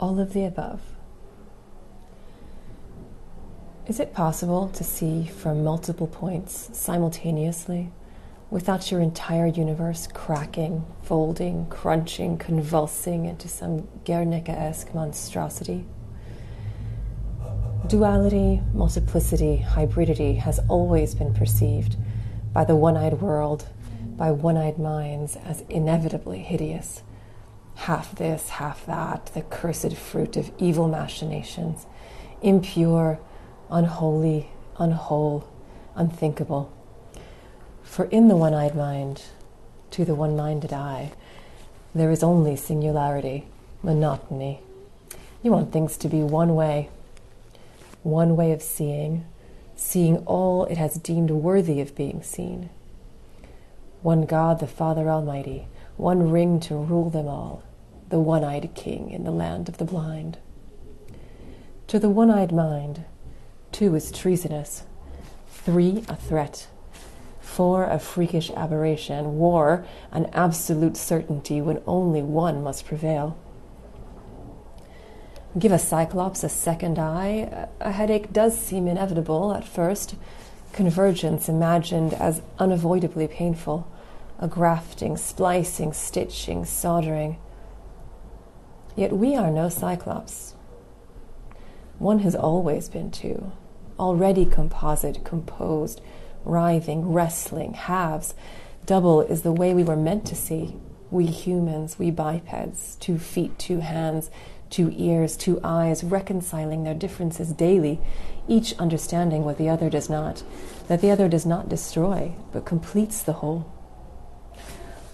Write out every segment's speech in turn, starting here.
all of the above. Is it possible to see from multiple points simultaneously without your entire universe cracking, folding, crunching, convulsing into some Guernica esque monstrosity? Duality, multiplicity, hybridity has always been perceived by the one eyed world, by one eyed minds, as inevitably hideous. Half this, half that, the cursed fruit of evil machinations, impure, unholy, unwhole, unthinkable. For in the one eyed mind, to the one minded eye, there is only singularity, monotony. You want things to be one way, one way of seeing, seeing all it has deemed worthy of being seen. One God, the Father Almighty, one ring to rule them all, the one eyed King in the land of the blind. To the one eyed mind, two is treasonous, three a threat, four a freakish aberration, war an absolute certainty when only one must prevail. Give a cyclops a second eye, a headache does seem inevitable at first, convergence imagined as unavoidably painful, a grafting, splicing, stitching, soldering. Yet we are no cyclops. One has always been two, already composite, composed, writhing, wrestling, halves. Double is the way we were meant to see. We humans, we bipeds, two feet, two hands, two ears, two eyes, reconciling their differences daily, each understanding what the other does not, that the other does not destroy, but completes the whole.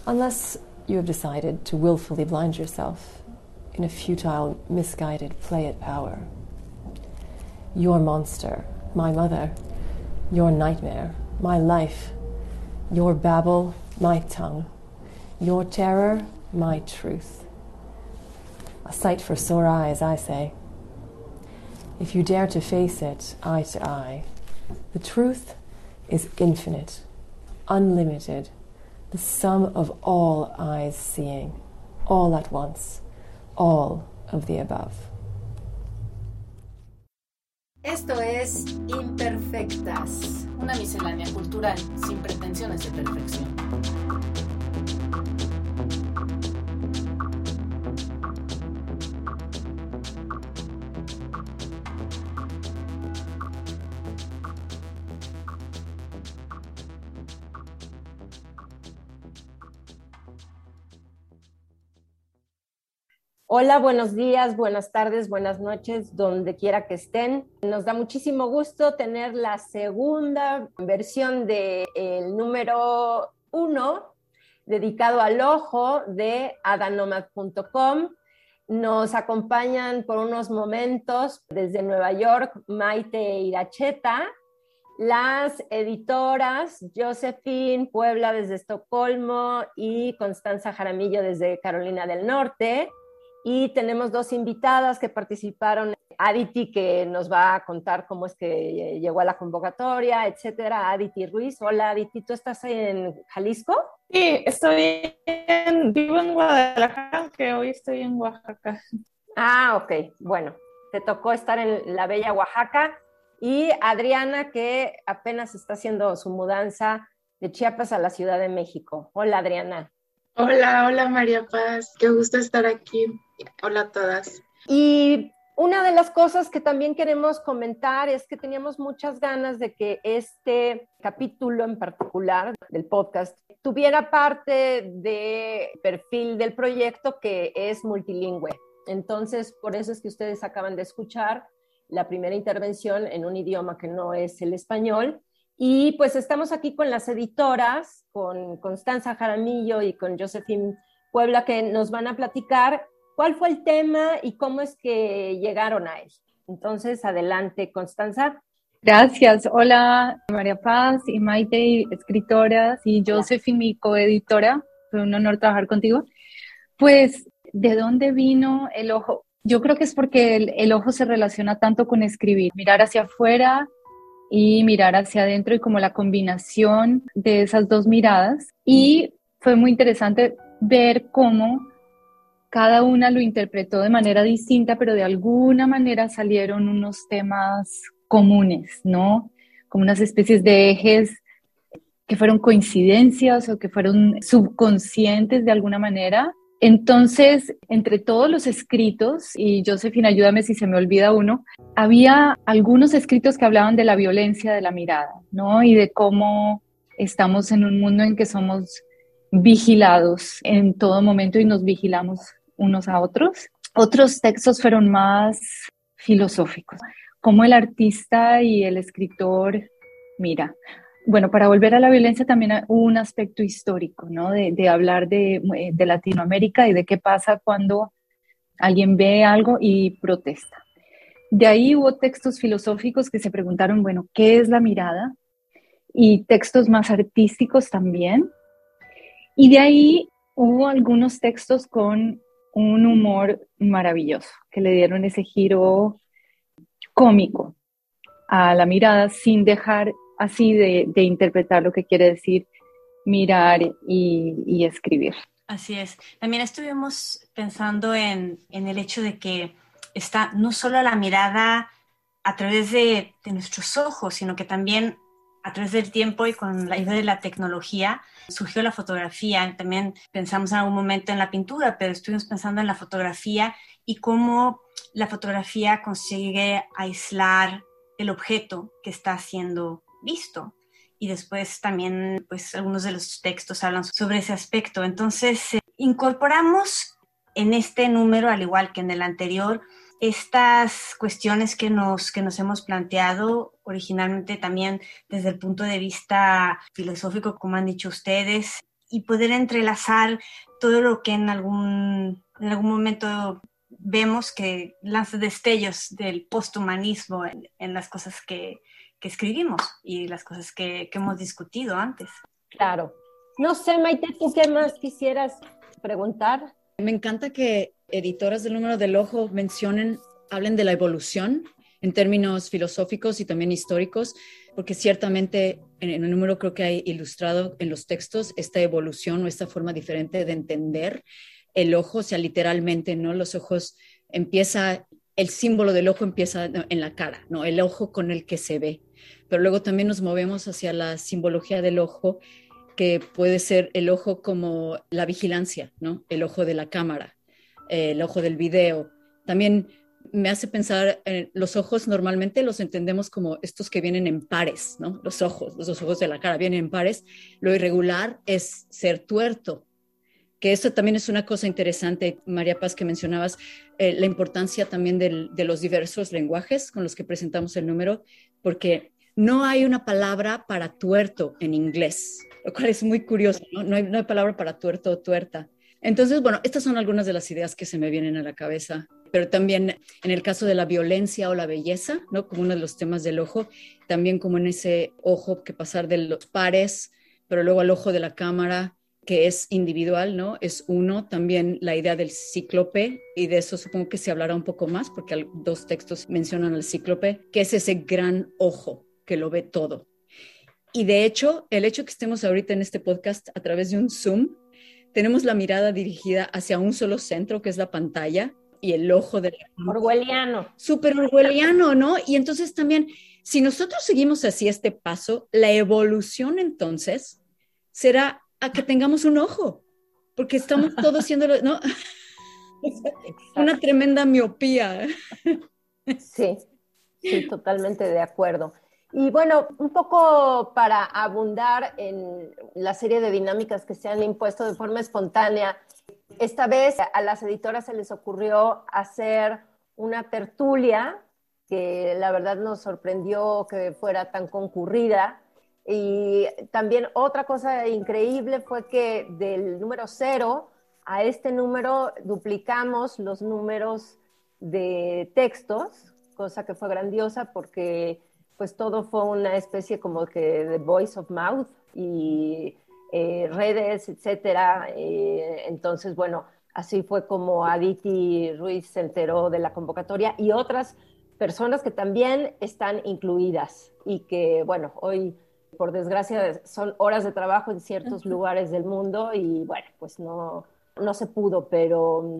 Unless you have decided to willfully blind yourself in a futile, misguided play at power. Your monster, my mother, your nightmare, my life, your babble, my tongue, your terror, my truth. A sight for sore eyes, I say. If you dare to face it eye to eye, the truth is infinite, unlimited, the sum of all eyes seeing, all at once, all of the above. Esto es Imperfectas, una miscelánea cultural sin pretensiones de perfección. Hola, buenos días, buenas tardes, buenas noches, donde quiera que estén. Nos da muchísimo gusto tener la segunda versión del número uno dedicado al ojo de adanomad.com. Nos acompañan por unos momentos desde Nueva York Maite Iracheta, las editoras Josephine Puebla desde Estocolmo y Constanza Jaramillo desde Carolina del Norte. Y tenemos dos invitadas que participaron. Aditi, que nos va a contar cómo es que llegó a la convocatoria, etcétera. Aditi Ruiz. Hola, Aditi, ¿tú estás en Jalisco? Sí, estoy en, vivo en Guadalajara, que hoy estoy en Oaxaca. Ah, ok. Bueno, te tocó estar en la bella Oaxaca. Y Adriana, que apenas está haciendo su mudanza de Chiapas a la Ciudad de México. Hola, Adriana. Hola, hola María Paz, qué gusto estar aquí. Hola a todas. Y una de las cosas que también queremos comentar es que teníamos muchas ganas de que este capítulo en particular del podcast tuviera parte de perfil del proyecto que es multilingüe. Entonces, por eso es que ustedes acaban de escuchar la primera intervención en un idioma que no es el español y pues estamos aquí con las editoras, con Constanza Jaramillo y con Josephine Puebla, que nos van a platicar cuál fue el tema y cómo es que llegaron a él. Entonces, adelante, Constanza. Gracias. Hola, María Paz y Maite, escritoras, y Josephine, mi coeditora. Fue un honor trabajar contigo. Pues, ¿de dónde vino el ojo? Yo creo que es porque el, el ojo se relaciona tanto con escribir, mirar hacia afuera y mirar hacia adentro y como la combinación de esas dos miradas. Y fue muy interesante ver cómo cada una lo interpretó de manera distinta, pero de alguna manera salieron unos temas comunes, ¿no? Como unas especies de ejes que fueron coincidencias o que fueron subconscientes de alguna manera. Entonces, entre todos los escritos, y Josephine, ayúdame si se me olvida uno, había algunos escritos que hablaban de la violencia de la mirada, ¿no? Y de cómo estamos en un mundo en que somos vigilados en todo momento y nos vigilamos unos a otros. Otros textos fueron más filosóficos, como el artista y el escritor mira. Bueno, para volver a la violencia también hubo un aspecto histórico, ¿no? De, hablar de, de Latinoamérica y de qué pasa cuando alguien ve algo y protesta. De ahí hubo textos filosóficos que se preguntaron, bueno, ¿qué es la mirada? Y textos más artísticos también. Y de ahí hubo algunos textos con un humor maravilloso, que le dieron ese giro cómico a la mirada sin dejar así de, interpretar lo que quiere decir mirar y, escribir. Así es. También estuvimos pensando en, el hecho de que está no solo la mirada a través de, de nuestros ojos, sino que también a través del tiempo y con la ayuda de la tecnología surgió la fotografía. También pensamos en algún momento en la pintura, pero estuvimos pensando en la fotografía y cómo la fotografía consigue aislar el objeto que está siendo visto. Y después también, pues algunos de los textos hablan sobre ese aspecto. Entonces, eh, incorporamos en este número, al igual que en el anterior, estas cuestiones que nos, que nos hemos planteado originalmente también desde el punto de vista filosófico, como han dicho ustedes, y poder entrelazar todo lo que en algún, en algún momento vemos que lanza destellos del posthumanismo en, en las cosas que, que, escribimos y las cosas que, que hemos discutido antes. Claro. No sé, Maite, ¿tú qué más quisieras preguntar? Me encanta que editoras del número del ojo mencionen, hablen de la evolución en términos filosóficos y también históricos, porque ciertamente en el número creo que hay ilustrado en los textos esta evolución o esta forma diferente de entender el ojo, o sea, literalmente, ¿no? Los ojos empieza, el símbolo del ojo empieza en la cara, ¿no? El ojo con el que se ve. Pero luego también nos movemos hacia la simbología del ojo que puede ser el ojo como la vigilancia, ¿no? El ojo de la cámara, eh, el ojo del video. También me hace pensar, en los ojos normalmente los entendemos como estos que vienen en pares, ¿no? Los ojos, los ojos de la cara vienen en pares. Lo irregular es ser tuerto, que eso también es una cosa interesante, María Paz, que mencionabas, eh, la importancia también de los diversos lenguajes con los que presentamos el número, porque no hay una palabra para tuerto en inglés lo cual es muy curioso, ¿no? No hay, no hay palabra para tuerto o tuerta. Entonces, bueno, estas son algunas de las ideas que se me vienen a la cabeza, pero también en el caso de la violencia o la belleza, ¿no? Como uno de los temas del ojo, también como en ese ojo que pasar de los pares, pero luego al ojo de la cámara, que es individual, ¿no? Es uno, también la idea del cíclope, y de eso supongo que se hablará un poco más, porque dos textos mencionan al cíclope, que es ese gran ojo que lo ve todo, y de hecho, el hecho que estemos ahorita en este podcast a través de un Zoom, tenemos la mirada dirigida hacia un solo centro, que es la pantalla, y el ojo del... Orwelliano. Súper orwelliano, ¿no? Y entonces también, si nosotros seguimos así este paso, la evolución entonces será a que tengamos un ojo, porque estamos todos siendo, ¿no? Una tremenda miopía. Sí, sí, totalmente de acuerdo. Y bueno, un poco para abundar en la serie de dinámicas que se han impuesto de forma espontánea, esta vez a las editoras se les ocurrió hacer una tertulia que la verdad nos sorprendió que fuera tan concurrida. Y también otra cosa increíble fue que del número cero a este número duplicamos los números de textos, cosa que fue grandiosa porque pues todo fue una especie como que de voice of mouth y eh, redes, etcétera. Eh, entonces, bueno, así fue como Aditi Ruiz se enteró de la convocatoria y otras personas que también están incluidas y que, bueno, hoy, por desgracia, son horas de trabajo en ciertos lugares del mundo y, bueno, pues no, no se pudo, pero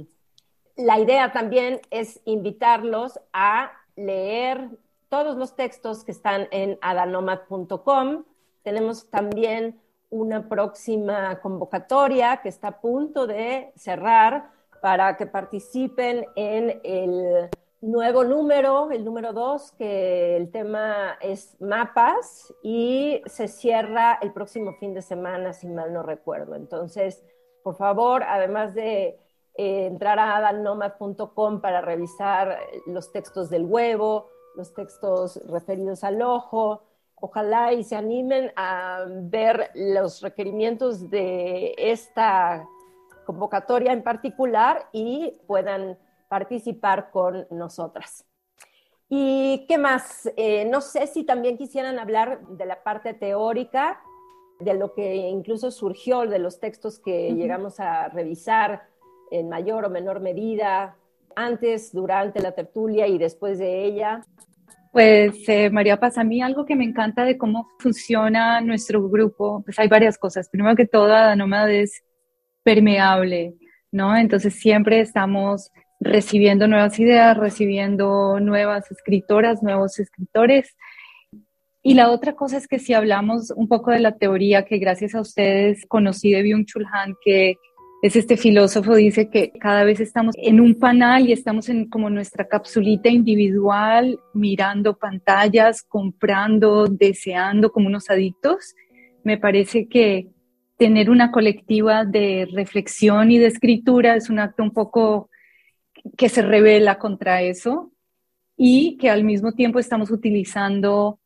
la idea también es invitarlos a leer todos los textos que están en adanomad.com. Tenemos también una próxima convocatoria que está a punto de cerrar para que participen en el nuevo número, el número dos, que el tema es mapas y se cierra el próximo fin de semana, si mal no recuerdo. Entonces, por favor, además de eh, entrar a adalnomad.com para revisar los textos del huevo, los textos referidos al ojo, ojalá y se animen a ver los requerimientos de esta convocatoria en particular y puedan participar con nosotras. ¿Y qué más? Eh, no sé si también quisieran hablar de la parte teórica, de lo que incluso surgió de los textos que llegamos a revisar en mayor o menor medida, antes, durante la tertulia y después de ella. Pues eh, María Paz, a mí algo que me encanta de cómo funciona nuestro grupo, pues hay varias cosas. Primero que todo, Adanómada es permeable, ¿no? Entonces siempre estamos recibiendo nuevas ideas, recibiendo nuevas escritoras, nuevos escritores. Y la otra cosa es que si hablamos un poco de la teoría que gracias a ustedes conocí de Byung-Chul Han, que es este filósofo, dice que cada vez estamos en un panel y estamos en como nuestra capsulita individual, mirando pantallas, comprando, deseando como unos adictos. Me parece que tener una colectiva de reflexión y de escritura es un acto un poco que se revela contra eso y que al mismo tiempo estamos utilizando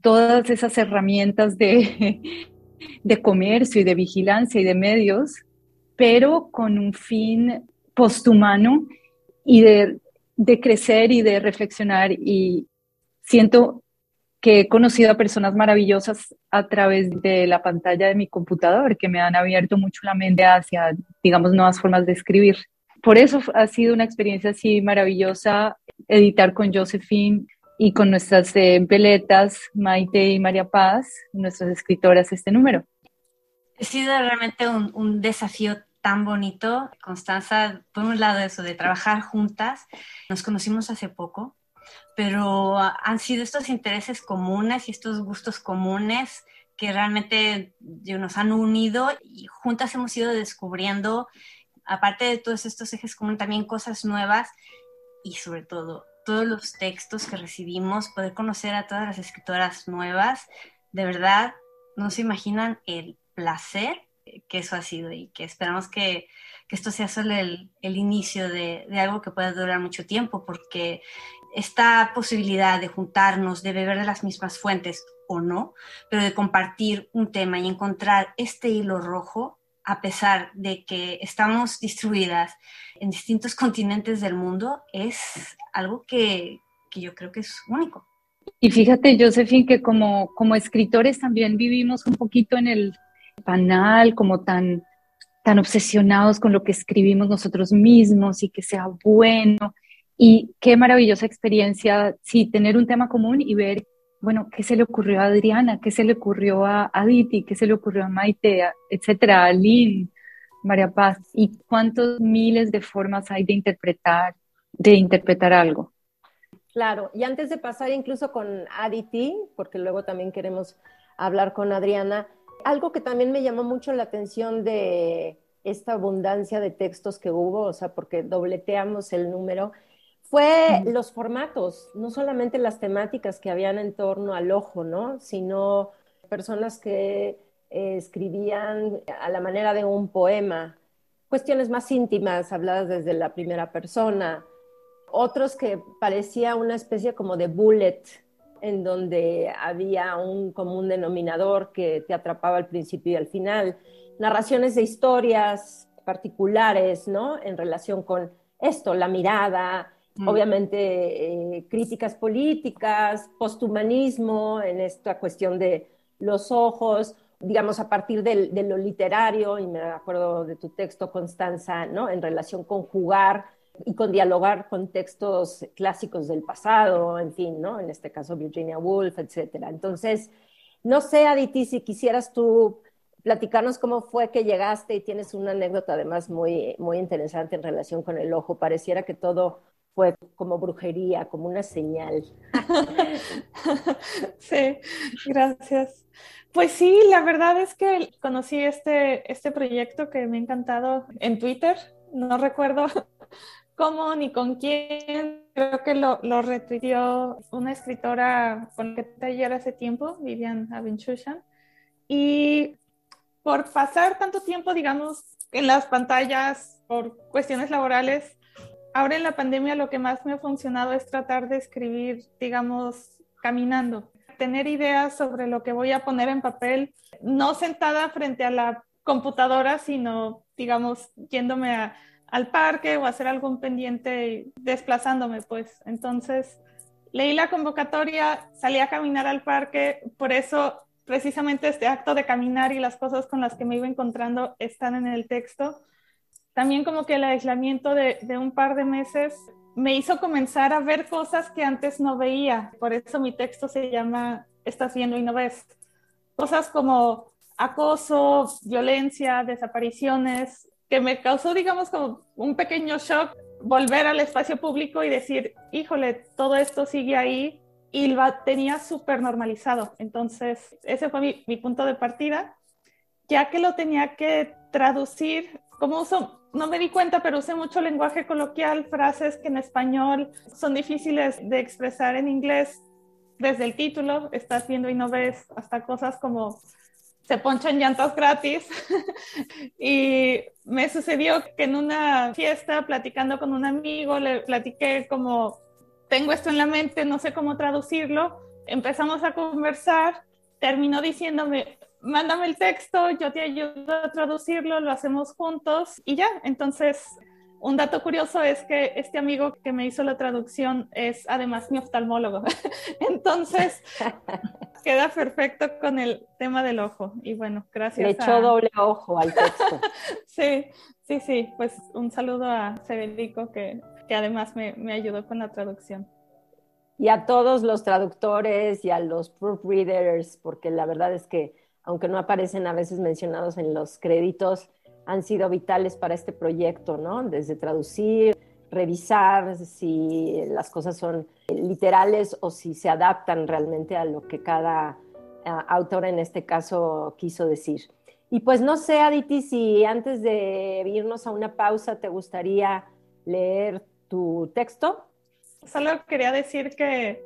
todas esas herramientas de, de comercio y de vigilancia y de medios, pero con un fin posthumano y de, de crecer y de reflexionar. Y siento que he conocido a personas maravillosas a través de la pantalla de mi computador, que me han abierto mucho la mente hacia, digamos, nuevas formas de escribir por eso ha sido una experiencia así maravillosa editar con Josephine y con nuestras eh, peletas, Maite y María Paz, nuestras escritoras, este número. Ha sido realmente un, un desafío tan bonito, Constanza, por un lado eso de trabajar juntas, nos conocimos hace poco, pero han sido estos intereses comunes y estos gustos comunes que realmente nos han unido y juntas hemos ido descubriendo aparte de todos estos ejes comunes, también cosas nuevas y sobre todo todos los textos que recibimos, poder conocer a todas las escritoras nuevas, de verdad no se imaginan el placer que eso ha sido y que esperamos que, esto sea solo el, inicio de, de, algo que pueda durar mucho tiempo, porque esta posibilidad de juntarnos, de beber de las mismas fuentes o no, pero de compartir un tema y encontrar este hilo rojo a pesar de que estamos distribuidas en distintos continentes del mundo, es algo que, yo creo que es único. Y fíjate, Josephine, que como, como escritores también vivimos un poquito en el panal, como tan, tan obsesionados con lo que escribimos nosotros mismos y que sea bueno. Y qué maravillosa experiencia, sí, tener un tema común y ver bueno, ¿qué se le ocurrió a Adriana? ¿Qué se le ocurrió a Aditi? ¿Qué se le ocurrió a Maite? Etcétera, a Lynn, María Paz. ¿Y cuántos miles de formas hay de interpretar, de interpretar algo? Claro, y antes de pasar incluso con Aditi, porque luego también queremos hablar con Adriana, algo que también me llamó mucho la atención de esta abundancia de textos que hubo, o sea, porque dobleteamos el número, fue los formatos, no solamente las temáticas que habían en torno al ojo, ¿no? Sino personas que eh, escribían a la manera de un poema, cuestiones más íntimas, habladas desde la primera persona, otros que parecía una especie como de bullet, en donde había un común denominador que te atrapaba al principio y al final, narraciones de historias particulares, ¿no? En relación con esto, la mirada, Mm. obviamente eh, críticas políticas, posthumanismo en esta cuestión de los ojos, digamos, a partir de, lo literario, y me acuerdo de tu texto, Constanza, ¿no? En relación con jugar y con dialogar con textos clásicos del pasado, en fin, ¿no? En este caso Virginia Woolf, etcétera. Entonces, no sé, Aditi, si quisieras tú platicarnos cómo fue que llegaste y tienes una anécdota además muy, muy interesante en relación con el ojo. Pareciera que todo fue como brujería, como una señal. sí, gracias. Pues sí, la verdad es que conocí este, este proyecto que me ha encantado en Twitter. No recuerdo cómo ni con quién. Creo que lo, lo una escritora con la que ayer hace tiempo, Vivian Abenchushan. Y por pasar tanto tiempo, digamos, en las pantallas, por cuestiones laborales, ahora en la pandemia lo que más me ha funcionado es tratar de escribir, digamos, caminando, tener ideas sobre lo que voy a poner en papel, no sentada frente a la computadora, sino, digamos, yéndome al parque o hacer algún pendiente, desplazándome, pues. Entonces, leí la convocatoria, salí a caminar al parque, por eso precisamente este acto de caminar y las cosas con las que me iba encontrando están en el texto. También como que el aislamiento de, un par de meses me hizo comenzar a ver cosas que antes no veía. Por eso mi texto se llama Estás viendo y no ves. Cosas como acoso, violencia, desapariciones, que me causó, digamos, como un pequeño shock volver al espacio público y decir, híjole, todo esto sigue ahí y tenía súper normalizado. Entonces, ese fue mi, punto de partida, ya que lo tenía que traducir, como uso, no me di cuenta, pero usé mucho lenguaje coloquial, frases que en español son difíciles de expresar en inglés, desde el título, estás viendo y no ves, hasta cosas como se ponchan llantas gratis. y me sucedió que en una fiesta, platicando con un amigo, le platiqué como tengo esto en la mente, no sé cómo traducirlo. Empezamos a conversar, terminó diciéndome, mándame el texto, yo te ayudo a traducirlo, lo hacemos juntos y ya. Entonces, un dato curioso es que este amigo que me hizo la traducción es además mi oftalmólogo. Entonces, queda perfecto con el tema del ojo. Y bueno, gracias. Le echó doble ojo al texto. sí, sí, sí. Pues un saludo a Severico que que además me, me ayudó con la traducción. Y a todos los traductores y a los proofreaders, porque la verdad es que, aunque no aparecen a veces mencionados en los créditos, han sido vitales para este proyecto, ¿no? Desde traducir, revisar si las cosas son literales o si se adaptan realmente a lo que cada autor en este caso quiso decir. Y pues no sé, Aditi, si antes de irnos a una pausa te gustaría leer tu texto. Solo quería decir que,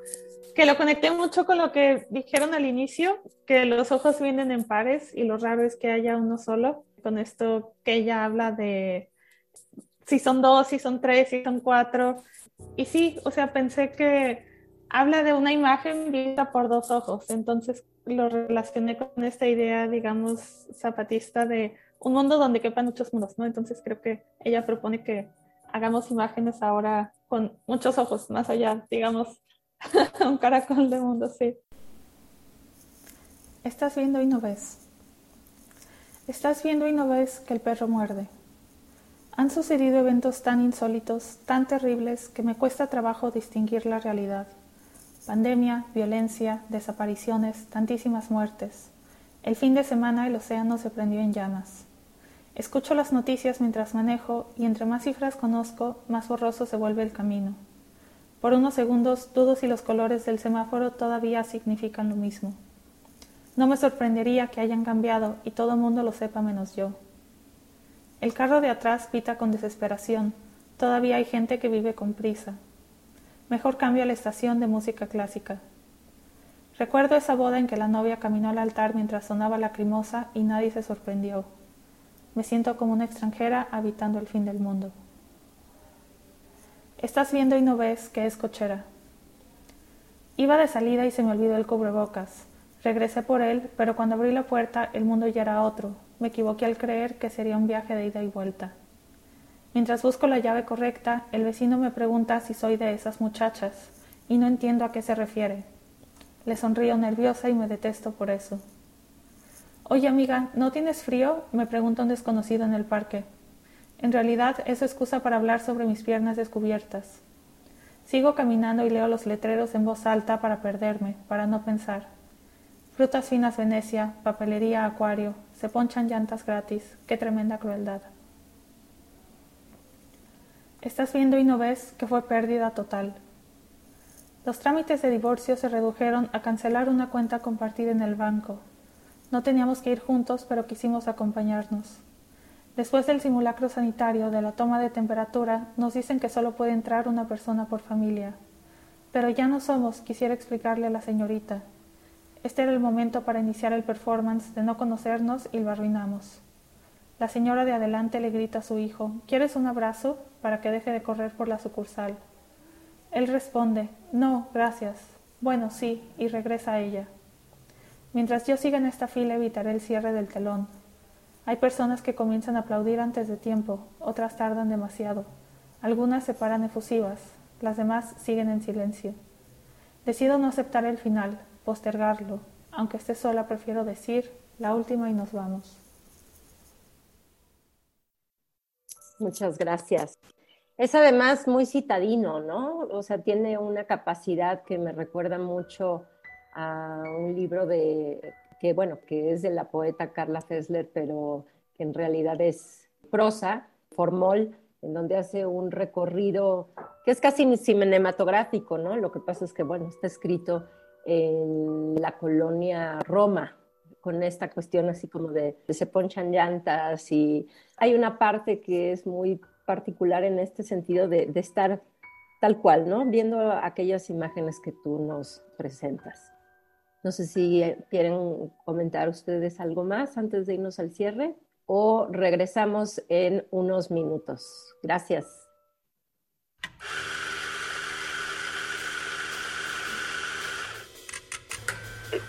que lo conecté mucho con lo que dijeron al inicio, que los ojos vienen en pares y lo raro es que haya uno solo. Con esto que ella habla de si son dos, si son tres, si son cuatro. Y sí, o sea, pensé que habla de una imagen vista por dos ojos. Entonces lo relacioné con esta idea, digamos, zapatista de un mundo donde quepan muchos mundos, ¿no? Entonces creo que ella propone que hagamos imágenes ahora con muchos ojos más allá, digamos, un caracol de mundo, sí. Estás viendo y no ves. Estás viendo y no ves que el perro muerde. Han sucedido eventos tan insólitos, tan terribles, que me cuesta trabajo distinguir la realidad. Pandemia, violencia, desapariciones, tantísimas muertes. El fin de semana el océano se prendió en llamas. Escucho las noticias mientras manejo y entre más cifras conozco, más borroso se vuelve el camino. Por unos segundos dudo si los colores del semáforo todavía significan lo mismo. No me sorprendería que hayan cambiado y todo el mundo lo sepa menos yo. El carro de atrás pita con desesperación. Todavía hay gente que vive con prisa. Mejor cambio a la estación de música clásica. Recuerdo esa boda en que la novia caminó al altar mientras sonaba la crimosa y nadie se sorprendió. Me siento como una extranjera habitando el fin del mundo. Estás viendo y no ves que es cochera. Iba de salida y se me olvidó el cubrebocas. Regresé por él, pero cuando abrí la puerta el mundo ya era otro. Me equivoqué al creer que sería un viaje de ida y vuelta. Mientras busco la llave correcta, el vecino me pregunta si soy de esas muchachas, y no entiendo a qué se refiere. Le sonrío nerviosa y me detesto por eso. Oye amiga, ¿no tienes frío? me pregunta un desconocido en el parque. En realidad es excusa para hablar sobre mis piernas descubiertas. Sigo caminando y leo los letreros en voz alta para perderme, para no pensar. Frutas finas Venecia, papelería Acuario, se ponchan llantas gratis, qué tremenda crueldad. Estás viendo y no ves que fue pérdida total. Los trámites de divorcio se redujeron a cancelar una cuenta compartida en el banco. No teníamos que ir juntos, pero quisimos acompañarnos. Después del simulacro sanitario de la toma de temperatura, nos dicen que solo puede entrar una persona por familia. Pero ya no somos, quisiera explicarle a la señorita. Este era el momento para iniciar el performance de no conocernos y lo arruinamos. La señora de adelante le grita a su hijo, ¿Quieres un abrazo? para que deje de correr por la sucursal. Él responde, No, gracias. Bueno, sí, y regresa a ella. Mientras yo siga en esta fila evitaré el cierre del telón. Hay personas que comienzan a aplaudir antes de tiempo, otras tardan demasiado. Algunas se paran efusivas, las demás siguen en silencio. Decido no aceptar el final, postergarlo. Aunque esté sola, prefiero decir la última y nos vamos. Muchas gracias. Es además muy citadino, ¿no? O sea, tiene una capacidad que me recuerda mucho a un libro de que bueno, que es de la poeta Carla Fessler, pero que en realidad es prosa, formol, en donde hace un recorrido que es casi cinematográfico, ¿no? Lo que pasa es que, bueno, está escrito en la colonia Roma, con esta cuestión así como de, se ponchan llantas y hay una parte que es muy particular en este sentido de, de estar tal cual, ¿no? Viendo aquellas imágenes que tú nos presentas. No sé si quieren comentar ustedes algo más antes de irnos al cierre o regresamos en unos minutos. Gracias.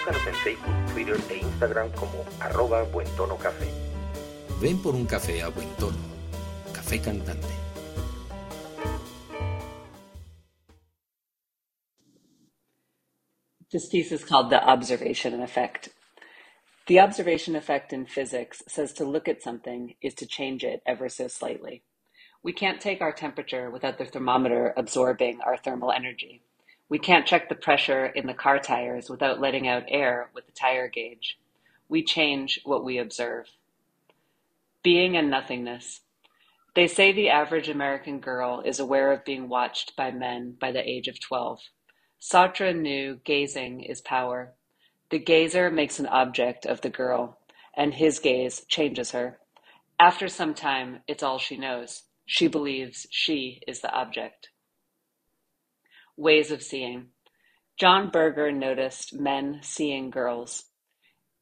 Búscanos en Facebook, Twitter e Instagram como arroba Buen Tono Café. Ven por un café a buen tono. Café cantante. This piece is called The Observation Effect. The observation effect in physics says to look at something is to change it ever so slightly. We can't take our temperature without the thermometer absorbing our thermal energy. We can't check the pressure in the car tires without letting out air with the tire gauge. We change what we observe. Being and nothingness. They say the average American girl is aware of being watched by men by the age of 12. Sartre knew gazing is power. The gazer makes an object of the girl, and his gaze changes her. After some time, it's all she knows. She believes she is the object. Ways of seeing. John Berger noticed men seeing girls.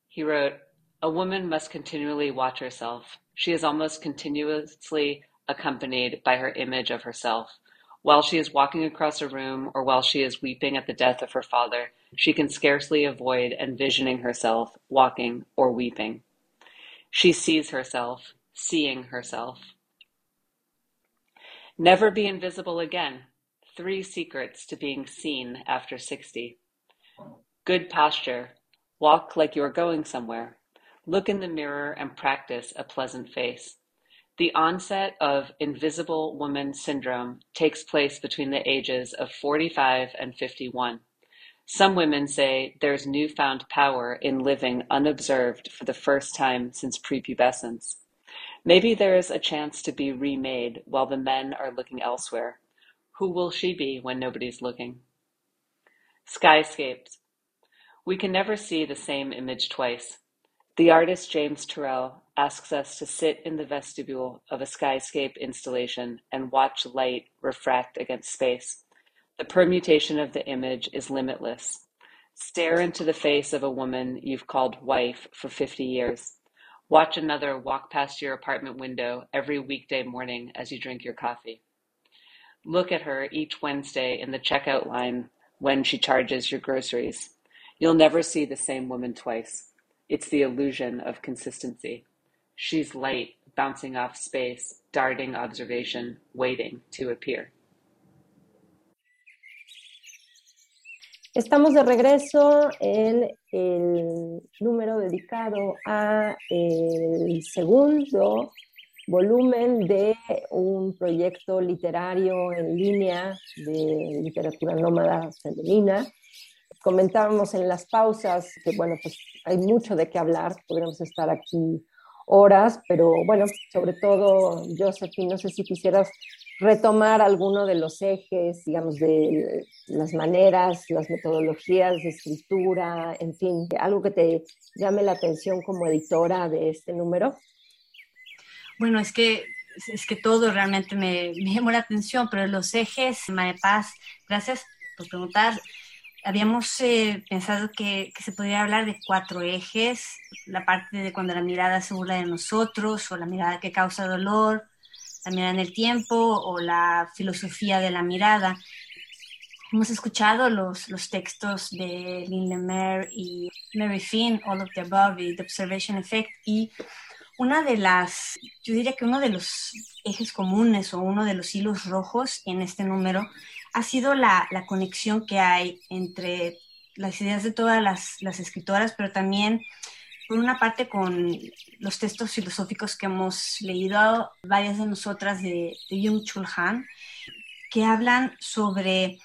He wrote, A woman must continually watch herself. She is almost continuously accompanied by her image of herself. While she is walking across a room or while she is weeping at the death of her father, she can scarcely avoid envisioning herself walking or weeping. She sees herself, seeing herself. Never be invisible again. Three secrets to being seen after 60. Good posture. Walk like you are going somewhere. Look in the mirror and practice a pleasant face. The onset of invisible woman syndrome takes place between the ages of 45 and 51. Some women say there's newfound power in living unobserved for the first time since prepubescence. Maybe there is a chance to be remade while the men are looking elsewhere. Who will she be when nobody's looking? Skyscapes. We can never see the same image twice. The artist James Turrell asks us to sit in the vestibule of a skyscape installation and watch light refract against space. The permutation of the image is limitless. Stare into the face of a woman you've called wife for 50 years. Watch another walk past your apartment window every weekday morning as you drink your coffee. Look at her each Wednesday in the checkout line when she charges your groceries. You'll never see the same woman twice. It's the illusion of consistency. She's light, bouncing off space, darting observation, waiting to appear. Estamos de regreso en el número dedicado a el segundo volumen de un proyecto literario en línea de literatura nómada femenina. Comentábamos en las pausas que, bueno, pues hay mucho de qué hablar, podríamos estar aquí horas, pero bueno, sobre todo, Josephine, no sé si quisieras retomar alguno de los ejes, digamos, de las maneras, las metodologías de escritura, en fin, algo que te llame la atención como editora de este número. Bueno, es que es que todo realmente me, llamó la atención, pero los ejes, María Paz, gracias por preguntar. Habíamos eh, pensado que, se podría hablar de cuatro ejes, la parte de cuando la mirada se burla de nosotros o la mirada que causa dolor, la mirada en el tiempo o la filosofía de la mirada. Hemos escuchado los, los textos de Lynn Lemire y Mary Finn, All of the Above y The Observation Effect, y una de las, yo diría que uno de los ejes comunes o uno de los hilos rojos en este número ha sido la, la conexión que hay entre las ideas de todas las, las escritoras, pero también por una parte con los textos filosóficos que hemos leído varias de nosotras de, Jung Chul Han, que hablan sobre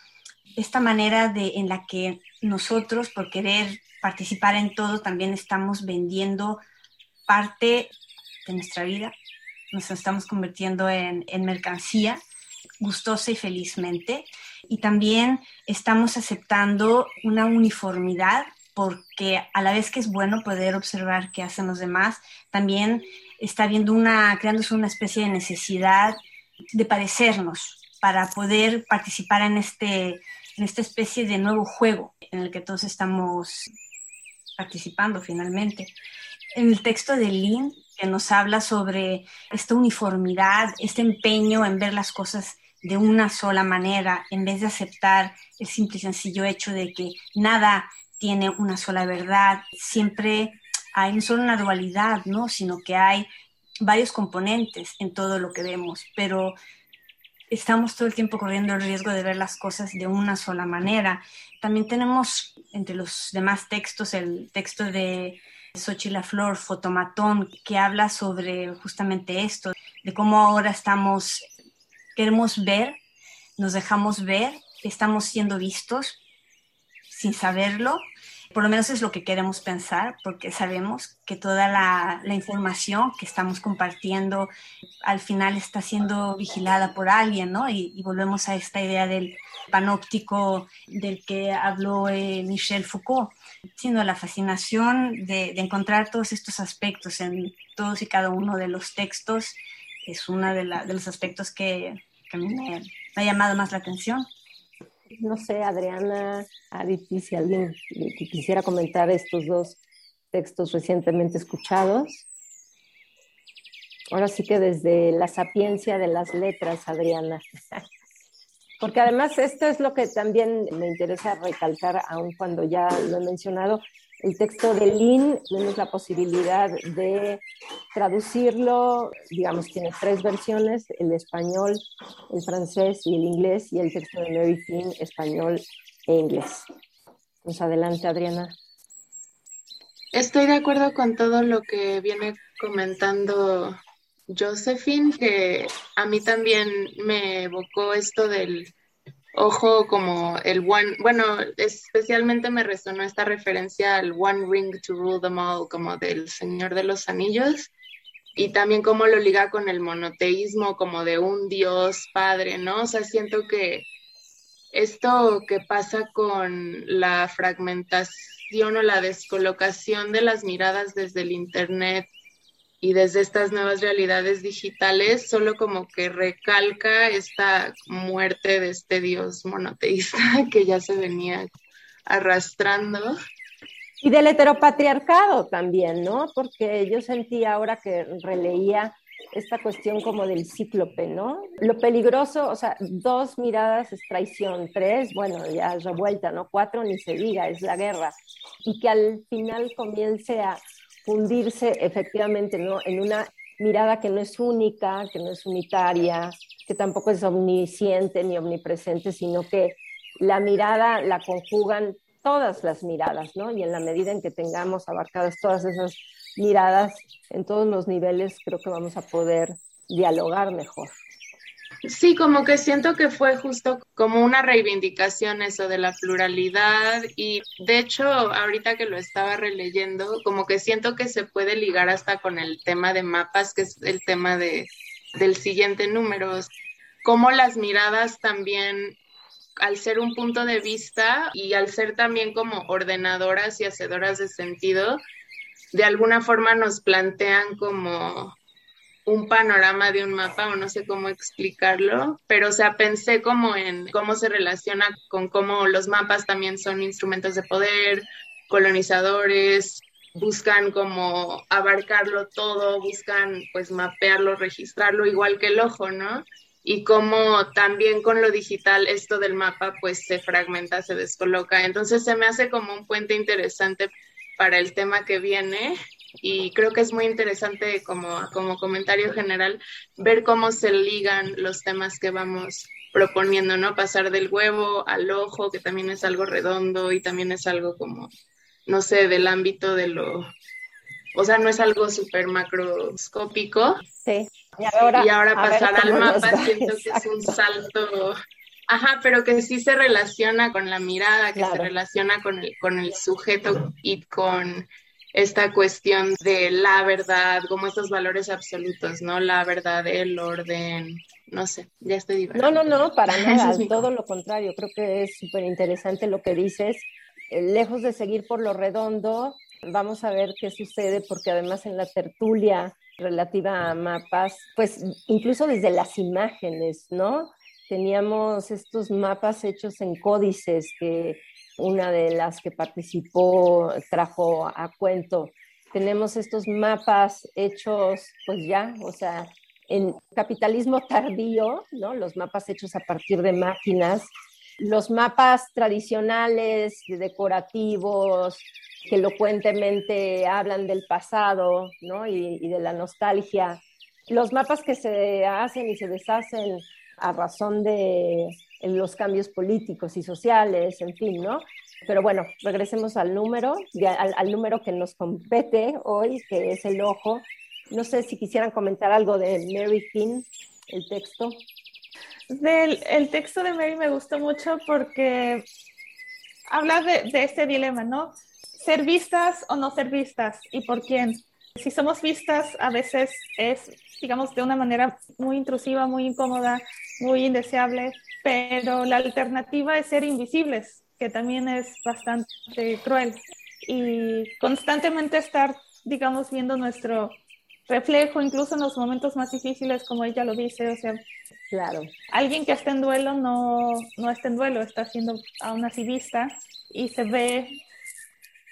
esta manera de, en la que nosotros, por querer participar en todo, también estamos vendiendo parte de nuestra vida, nos estamos convirtiendo en, en mercancía gustosa y felizmente. Y también estamos aceptando una uniformidad porque a la vez que es bueno poder observar qué hacen los demás, también está viendo una, creándose una especie de necesidad de parecernos para poder participar en, este, en esta especie de nuevo juego en el que todos estamos participando finalmente. En el texto de Lynn, que nos habla sobre esta uniformidad, este empeño en ver las cosas de una sola manera, en vez de aceptar el simple y sencillo hecho de que nada tiene una sola verdad, siempre hay no solo una dualidad, ¿no? sino que hay varios componentes en todo lo que vemos, pero estamos todo el tiempo corriendo el riesgo de ver las cosas de una sola manera. También tenemos entre los demás textos el texto de Xochitl Flor, Fotomatón, que habla sobre justamente esto, de cómo ahora estamos, queremos ver, nos dejamos ver, estamos siendo vistos sin saberlo por lo menos es lo que queremos pensar, porque sabemos que toda la, información que estamos compartiendo al final está siendo vigilada por alguien, ¿no? Y, volvemos a esta idea del panóptico del que habló eh, Michel Foucault, sino la fascinación de, encontrar todos estos aspectos en todos y cada uno de los textos es uno de, los aspectos que, a mí me ha llamado más la atención no sé, Adriana, Aditi, si alguien quisiera comentar estos dos textos recientemente escuchados. Ahora sí que desde la sapiencia de las letras, Adriana. Porque además esto es lo que también me interesa recalcar, aun cuando ya lo he mencionado, el texto de Lynn, tenemos la posibilidad de traducirlo, digamos, tiene tres versiones, el español, el francés y el inglés, y el texto de Mary Finn, español e inglés. Pues adelante, Adriana. Estoy de acuerdo con todo lo que viene comentando Josephine, que a mí también me evocó esto del ojo como el one, bueno, especialmente me resonó esta referencia al one ring to rule them all, como del Señor de los Anillos, y también cómo lo liga con el monoteísmo, como de un Dios Padre, ¿no? O sea, siento que esto que pasa con la fragmentación o la descolocación de las miradas desde el Internet y desde estas nuevas realidades digitales solo como que recalca esta muerte de este dios monoteísta que ya se venía arrastrando. Y del heteropatriarcado también, ¿no? Porque yo sentí ahora que releía esta cuestión como del cíclope, ¿no? Lo peligroso, o sea, dos miradas es traición, tres, bueno, ya es revuelta, ¿no? Cuatro ni se diga, es la guerra. Y que al final comience a fundirse efectivamente, ¿no? En una mirada que no es única, que no es unitaria, que tampoco es omnisciente ni omnipresente, sino que la mirada la conjugan todas las miradas, ¿no? Y en la medida en que tengamos abarcadas todas esas miradas en todos los niveles, creo que vamos a poder dialogar mejor. Sí, como que siento que fue justo como una reivindicación eso de la pluralidad y de hecho ahorita que lo estaba releyendo, como que siento que se puede ligar hasta con el tema de mapas, que es el tema de, del siguiente número, como las miradas también al ser un punto de vista y al ser también como ordenadoras y hacedoras de sentido, de alguna forma nos plantean como un panorama de un mapa o no sé cómo explicarlo, pero o sea, pensé como en cómo se relaciona con cómo los mapas también son instrumentos de poder, colonizadores, buscan como abarcarlo todo, buscan pues mapearlo, registrarlo, igual que el ojo, ¿no? Y cómo también con lo digital esto del mapa pues se fragmenta, se descoloca. Entonces se me hace como un puente interesante para el tema que viene y creo que es muy interesante como, como comentario general ver cómo se ligan los temas que vamos proponiendo, ¿no? Pasar del huevo al ojo, que también es algo redondo y también es algo como, no sé, del ámbito de lo, o sea, no es algo súper macroscópico. Sí. Y ahora, y ahora pasar al mapa siento que es un salto, ajá, pero que sí se relaciona con la mirada, que se relaciona con el, con el sujeto y con esta cuestión de la verdad, como estos valores absolutos, ¿no? La verdad, el orden, no sé, ya estoy divertido. No, no, no, para nada, todo lo contrario, creo que es súper interesante lo que dices. Eh, lejos de seguir por lo redondo, vamos a ver qué sucede, porque además en la tertulia relativa a mapas, pues incluso desde las imágenes, ¿no? Teníamos estos mapas hechos en códices que una de las que participó trajo a cuento. Tenemos estos mapas hechos, pues ya, o sea, en capitalismo tardío, ¿no? Los mapas hechos a partir de máquinas, los mapas tradicionales, decorativos, que elocuentemente hablan del pasado, ¿no? Y, y de la nostalgia. Los mapas que se hacen y se deshacen a razón de en los cambios políticos y sociales, en fin, ¿no? Pero bueno, regresemos al número, al, número que nos compete hoy, que es el ojo. No sé si quisieran comentar algo de Mary King, el texto. Del, el texto de Mary me gustó mucho porque habla de, de este dilema, ¿no? Ser vistas o no ser vistas y por quién. Si somos vistas, a veces es, digamos, de una manera muy intrusiva, muy incómoda, muy indeseable pero la alternativa es ser invisibles, que también es bastante cruel. Y constantemente estar, digamos, viendo nuestro reflejo, incluso en los momentos más difíciles, como ella lo dice, o sea, claro. alguien que está en duelo no, no está en duelo, está siendo aún así vista y se ve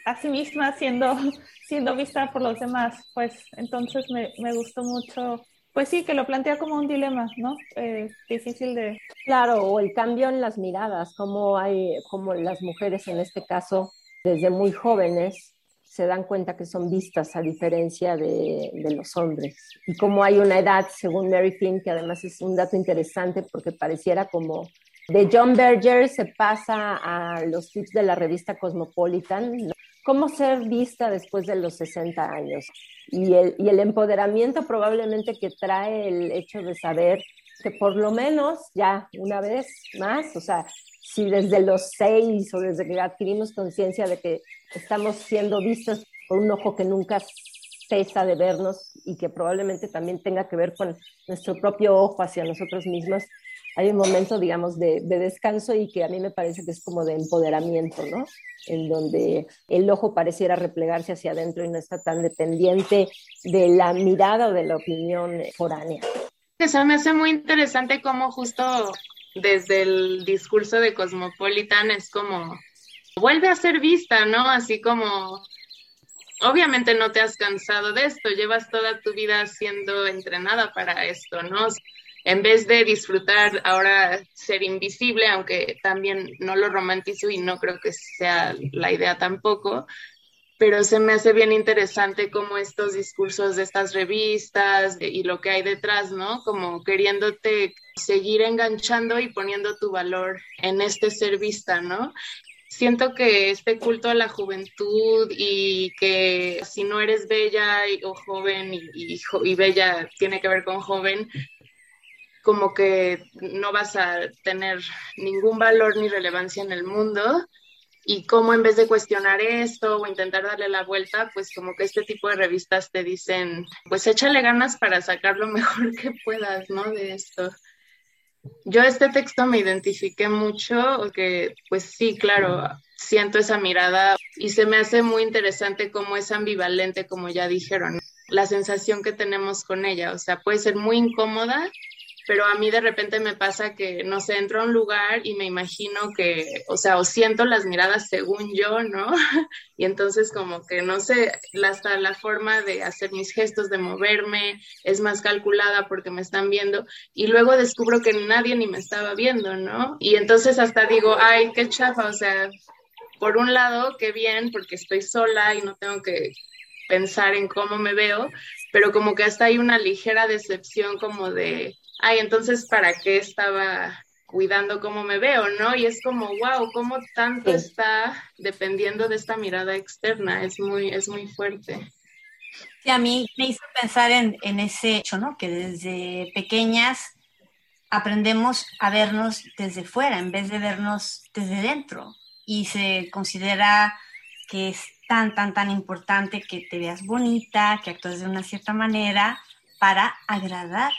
a sí misma siendo, siendo vista por los demás. Pues entonces me, me gustó mucho pues sí, que lo plantea como un dilema, ¿no? Eh, difícil de... Claro, o el cambio en las miradas, como hay, como las mujeres en este caso, desde muy jóvenes, se dan cuenta que son vistas a diferencia de, de los hombres. Y como hay una edad, según Mary Flynn, que además es un dato interesante porque pareciera como de John Berger se pasa a los tips de la revista Cosmopolitan, cómo ser vista después de los 60 años y el, y el empoderamiento probablemente que trae el hecho de saber que por lo menos ya una vez más, o sea, si desde los seis o desde que adquirimos conciencia de que estamos siendo vistos por un ojo que nunca cesa de vernos y que probablemente también tenga que ver con nuestro propio ojo hacia nosotros mismos, hay un momento, digamos, de, descanso y que a mí me parece que es como de empoderamiento, ¿no? En donde el ojo pareciera replegarse hacia adentro y no está tan dependiente de la mirada o de la opinión foránea. Eso me hace muy interesante cómo justo desde el discurso de Cosmopolitan es como vuelve a ser vista, ¿no? Así como obviamente no te has cansado de esto, llevas toda tu vida siendo entrenada para esto, ¿no? En vez de disfrutar ahora ser invisible, aunque también no lo romantizo y no creo que sea la idea tampoco, pero se me hace bien interesante como estos discursos de estas revistas y lo que hay detrás, ¿no? Como queriéndote seguir enganchando y poniendo tu valor en este ser vista, ¿no? Siento que este culto a la juventud y que si no eres bella o joven y, y bella tiene que ver con joven, como que no vas a tener ningún valor ni relevancia en el mundo y cómo en vez de cuestionar esto o intentar darle la vuelta, pues como que este tipo de revistas te dicen, pues échale ganas para sacar lo mejor que puedas, ¿no? De esto. Yo este texto me identifiqué mucho, porque pues sí, claro, siento esa mirada y se me hace muy interesante cómo es ambivalente, como ya dijeron, la sensación que tenemos con ella, o sea, puede ser muy incómoda pero a mí de repente me pasa que, no sé, entro a un lugar y me imagino que, o sea, o siento las miradas según yo, ¿no? Y entonces como que, no sé, hasta la forma de hacer mis gestos, de moverme, es más calculada porque me están viendo y luego descubro que nadie ni me estaba viendo, ¿no? Y entonces hasta digo, ay, qué chafa, o sea, por un lado, qué bien, porque estoy sola y no tengo que pensar en cómo me veo, pero como que hasta hay una ligera decepción como de ay, entonces, ¿para qué estaba cuidando cómo me veo, ¿no? Y es como, wow, cómo tanto está dependiendo de esta mirada externa, es muy, es muy fuerte. Sí, a mí me hizo pensar en, en ese hecho, ¿no? Que desde pequeñas aprendemos a vernos desde fuera en vez de vernos desde dentro y se considera que es tan, tan, tan importante que te veas bonita, que actúes de una cierta manera para agradar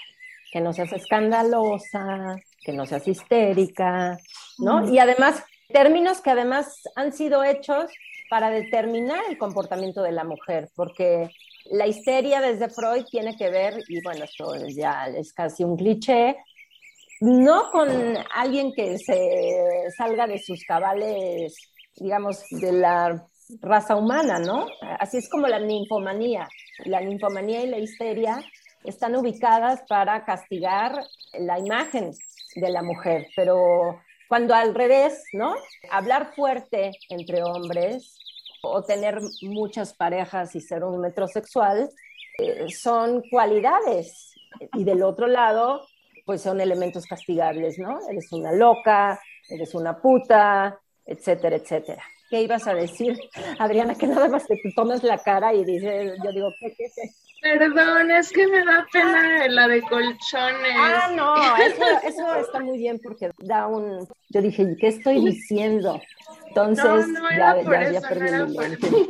que no seas escandalosa, que no seas histérica, ¿no? Y además, términos que además han sido hechos para determinar el comportamiento de la mujer, porque la histeria desde Freud tiene que ver, y bueno, esto ya es casi un cliché, no con alguien que se salga de sus cabales, digamos, de la raza humana, ¿no? Así es como la ninfomanía. La ninfomanía y la histeria están ubicadas para castigar la imagen de la mujer, pero cuando al revés, ¿no? Hablar fuerte entre hombres o tener muchas parejas y ser un metrosexual eh, son cualidades y del otro lado pues son elementos castigables, ¿no? Eres una loca, eres una puta, etcétera, etcétera. ¿Qué ibas a decir, Adriana? Que nada más te tomas la cara y dices, yo digo, ¿qué, qué, qué? Perdón, es que me da pena la de colchones. Ah, no, eso, está muy bien porque da un... Yo dije, ¿qué estoy diciendo? Entonces, ya, ya, perdí no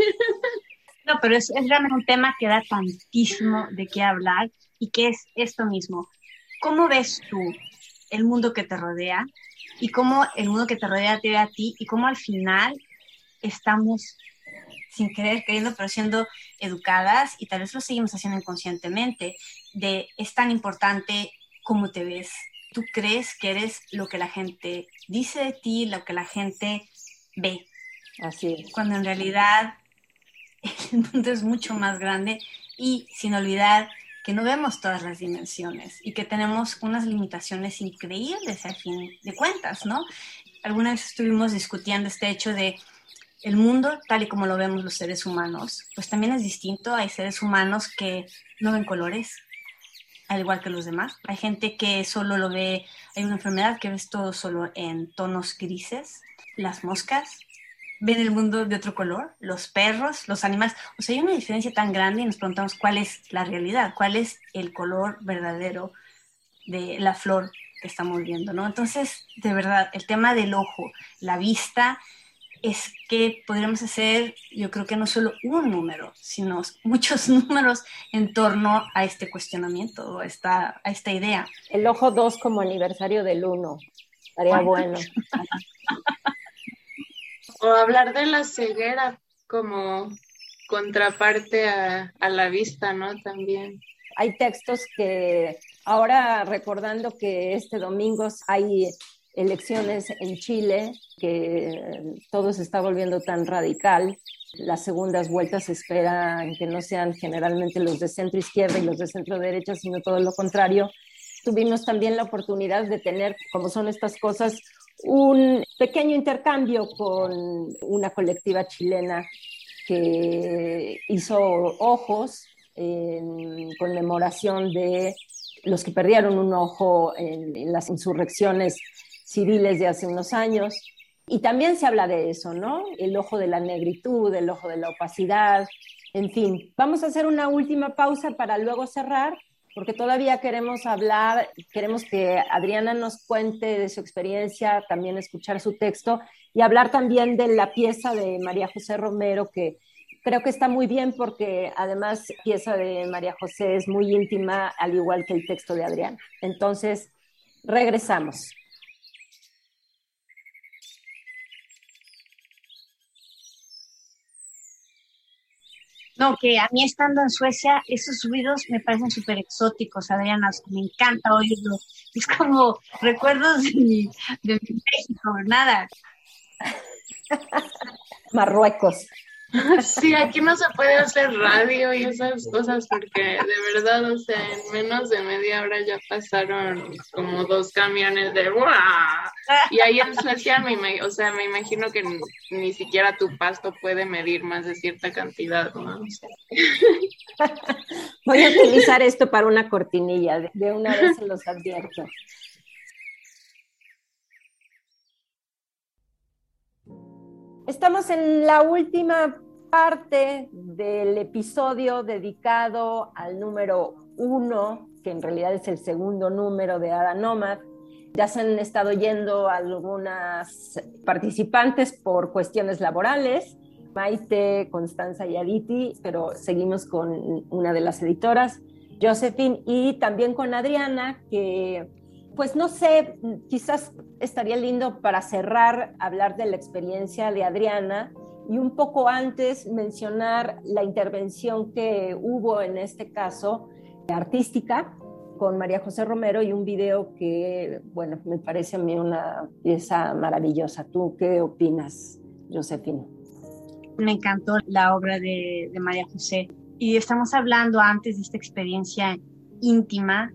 No, pero es, es realmente un tema que da tantísimo de qué hablar y que es esto mismo. ¿Cómo ves tú el mundo que te rodea y cómo el mundo que te rodea te ve a ti y cómo al final estamos sin querer, queriendo, pero siendo educadas y tal vez lo seguimos haciendo inconscientemente, de es tan importante cómo te ves. Tú crees que eres lo que la gente dice de ti, lo que la gente ve. Así es. Cuando en realidad el mundo es mucho más grande y sin olvidar que no vemos todas las dimensiones y que tenemos unas limitaciones increíbles al fin de cuentas, ¿no? Alguna vez estuvimos discutiendo este hecho de el mundo tal y como lo vemos los seres humanos, pues también es distinto. Hay seres humanos que no ven colores, al igual que los demás. Hay gente que solo lo ve, hay una enfermedad que ves todo solo en tonos grises. Las moscas ven el mundo de otro color, los perros, los animales. O sea, hay una diferencia tan grande y nos preguntamos cuál es la realidad, cuál es el color verdadero de la flor que estamos viendo, ¿no? Entonces, de verdad, el tema del ojo, la vista, es que podríamos hacer, yo creo que no solo un número, sino muchos números en torno a este cuestionamiento, a esta, a esta idea. El ojo 2 como aniversario del 1, estaría bueno. o hablar de la ceguera como contraparte a, a la vista, ¿no? También. Hay textos que ahora recordando que este domingo hay elecciones en Chile, que todo se está volviendo tan radical, Las segundas vueltas se espera que no sean generalmente los de centro izquierda y los de centro derecha, sino todo lo contrario. Tuvimos también la oportunidad de tener, como son estas cosas, un pequeño intercambio con una colectiva chilena que hizo ojos en conmemoración de los que perdieron un ojo en, las insurrecciones civiles de hace unos años. Y también se habla de eso, ¿no? El ojo de la negritud, el ojo de la opacidad, en fin. Vamos a hacer una última pausa para luego cerrar, porque todavía queremos hablar, queremos que Adriana nos cuente de su experiencia, también escuchar su texto y hablar también de la pieza de María José Romero que creo que está muy bien porque además pieza de María José es muy íntima, al igual que el texto de Adriana. Entonces, regresamos. No, que a mí estando en Suecia, esos ruidos me parecen súper exóticos, Adriana, me encanta oírlo. Es como recuerdos de mi, de México, nada. Marruecos. Sí, aquí no se puede hacer radio y esas cosas porque de verdad, o sea, en menos de media hora ya pasaron como dos camiones de Y ahí en Suecia, me, o sea, me imagino que ni, siquiera tu pasto puede medir más de cierta cantidad, ¿no? Voy a utilizar esto para una cortinilla, de una vez se los advierto. Estamos en la última parte del episodio dedicado al número uno, que en realidad es el segundo número de Ada Nomad. Ya se han estado yendo algunas participantes por cuestiones laborales, Maite, Constanza y Aditi, pero seguimos con una de las editoras, Josephine, y también con Adriana, que pues no sé, quizás estaría lindo para cerrar hablar de la experiencia de Adriana y un poco antes mencionar la intervención que hubo en este caso artística con María José Romero y un video que, bueno, me parece a mí una pieza maravillosa. ¿Tú qué opinas, Josefina? Me encantó la obra de, de María José y estamos hablando antes de esta experiencia íntima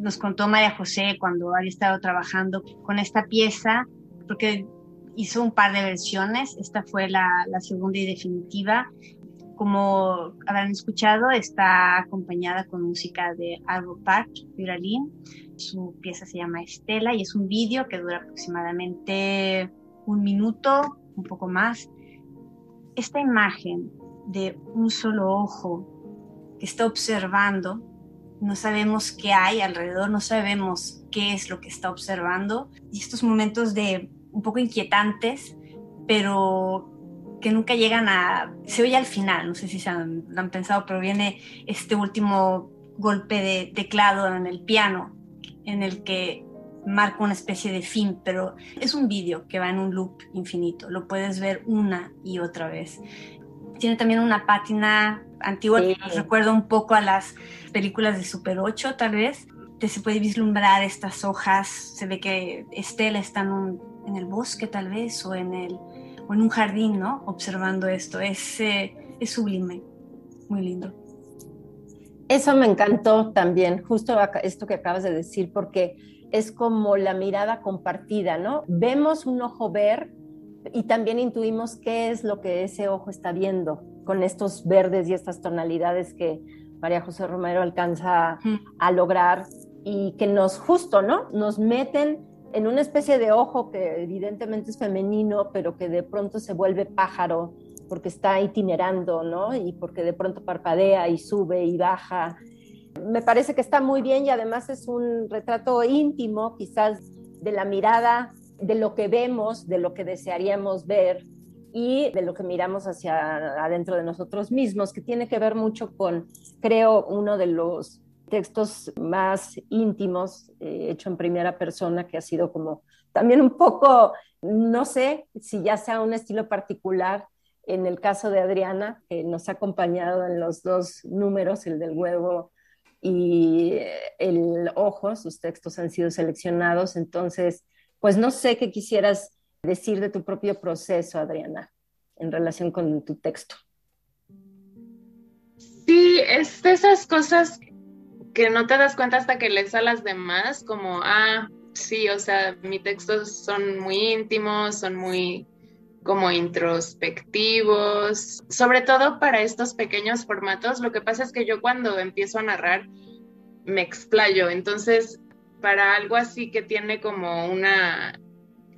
nos contó María José cuando había estado trabajando con esta pieza, porque hizo un par de versiones, esta fue la, segunda y definitiva. Como habrán escuchado, está acompañada con música de Arvo Part, Viralín. Su pieza se llama Estela y es un vídeo que dura aproximadamente un minuto, un poco más. Esta imagen de un solo ojo que está observando no sabemos qué hay alrededor, no sabemos qué es lo que está observando. Y estos momentos de un poco inquietantes, pero que nunca llegan a... Se oye al final, no sé si se han, lo han pensado, pero viene este último golpe de teclado en el piano, en el que marca una especie de fin, pero es un vídeo que va en un loop infinito, lo puedes ver una y otra vez. Tiene también una pátina antigua que nos recuerda un poco a las películas de Super 8, tal vez. se puede vislumbrar estas hojas, se ve que Estela está en, el bosque tal vez o en, el, o en un jardín, ¿no? Observando esto. Es, eh, es sublime, muy lindo. Eso me encantó también, justo esto que acabas de decir, porque es como la mirada compartida, ¿no? Vemos un ojo ver y también intuimos qué es lo que ese ojo está viendo con estos verdes y estas tonalidades que María José Romero alcanza a lograr y que nos justo, ¿no? Nos meten en una especie de ojo que evidentemente es femenino, pero que de pronto se vuelve pájaro porque está itinerando, ¿no? Y porque de pronto parpadea y sube y baja. Me parece que está muy bien y además es un retrato íntimo, quizás de la mirada de lo que vemos, de lo que desearíamos ver y de lo que miramos hacia adentro de nosotros mismos, que tiene que ver mucho con, creo, uno de los textos más íntimos eh, hecho en primera persona, que ha sido como también un poco, no sé si ya sea un estilo particular en el caso de Adriana, que nos ha acompañado en los dos números, el del huevo y el ojo, sus textos han sido seleccionados, entonces pues no sé qué quisieras decir de tu propio proceso, Adriana, en relación con tu texto. Sí, es de esas cosas que no te das cuenta hasta que lees a las demás, como, ah, sí, o sea, mis textos son muy íntimos, son muy como introspectivos, sobre todo para estos pequeños formatos. Lo que pasa es que yo cuando empiezo a narrar me explayo, entonces para algo así que tiene como una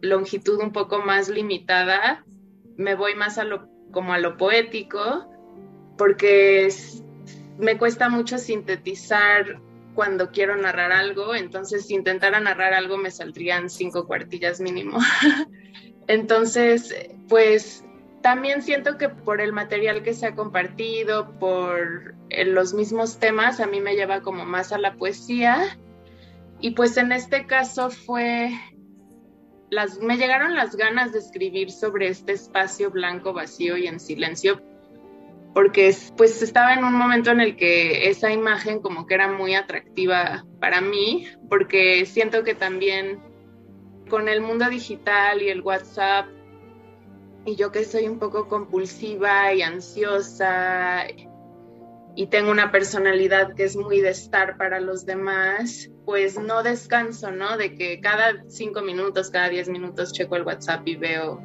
longitud un poco más limitada, me voy más a lo como a lo poético, porque me cuesta mucho sintetizar cuando quiero narrar algo, entonces si intentara narrar algo me saldrían cinco cuartillas mínimo. entonces, pues también siento que por el material que se ha compartido, por eh, los mismos temas, a mí me lleva como más a la poesía. Y pues en este caso fue, las, me llegaron las ganas de escribir sobre este espacio blanco, vacío y en silencio, porque pues estaba en un momento en el que esa imagen como que era muy atractiva para mí, porque siento que también con el mundo digital y el WhatsApp, y yo que soy un poco compulsiva y ansiosa, y tengo una personalidad que es muy de estar para los demás, pues no descanso, ¿no? De que cada cinco minutos, cada diez minutos checo el WhatsApp y veo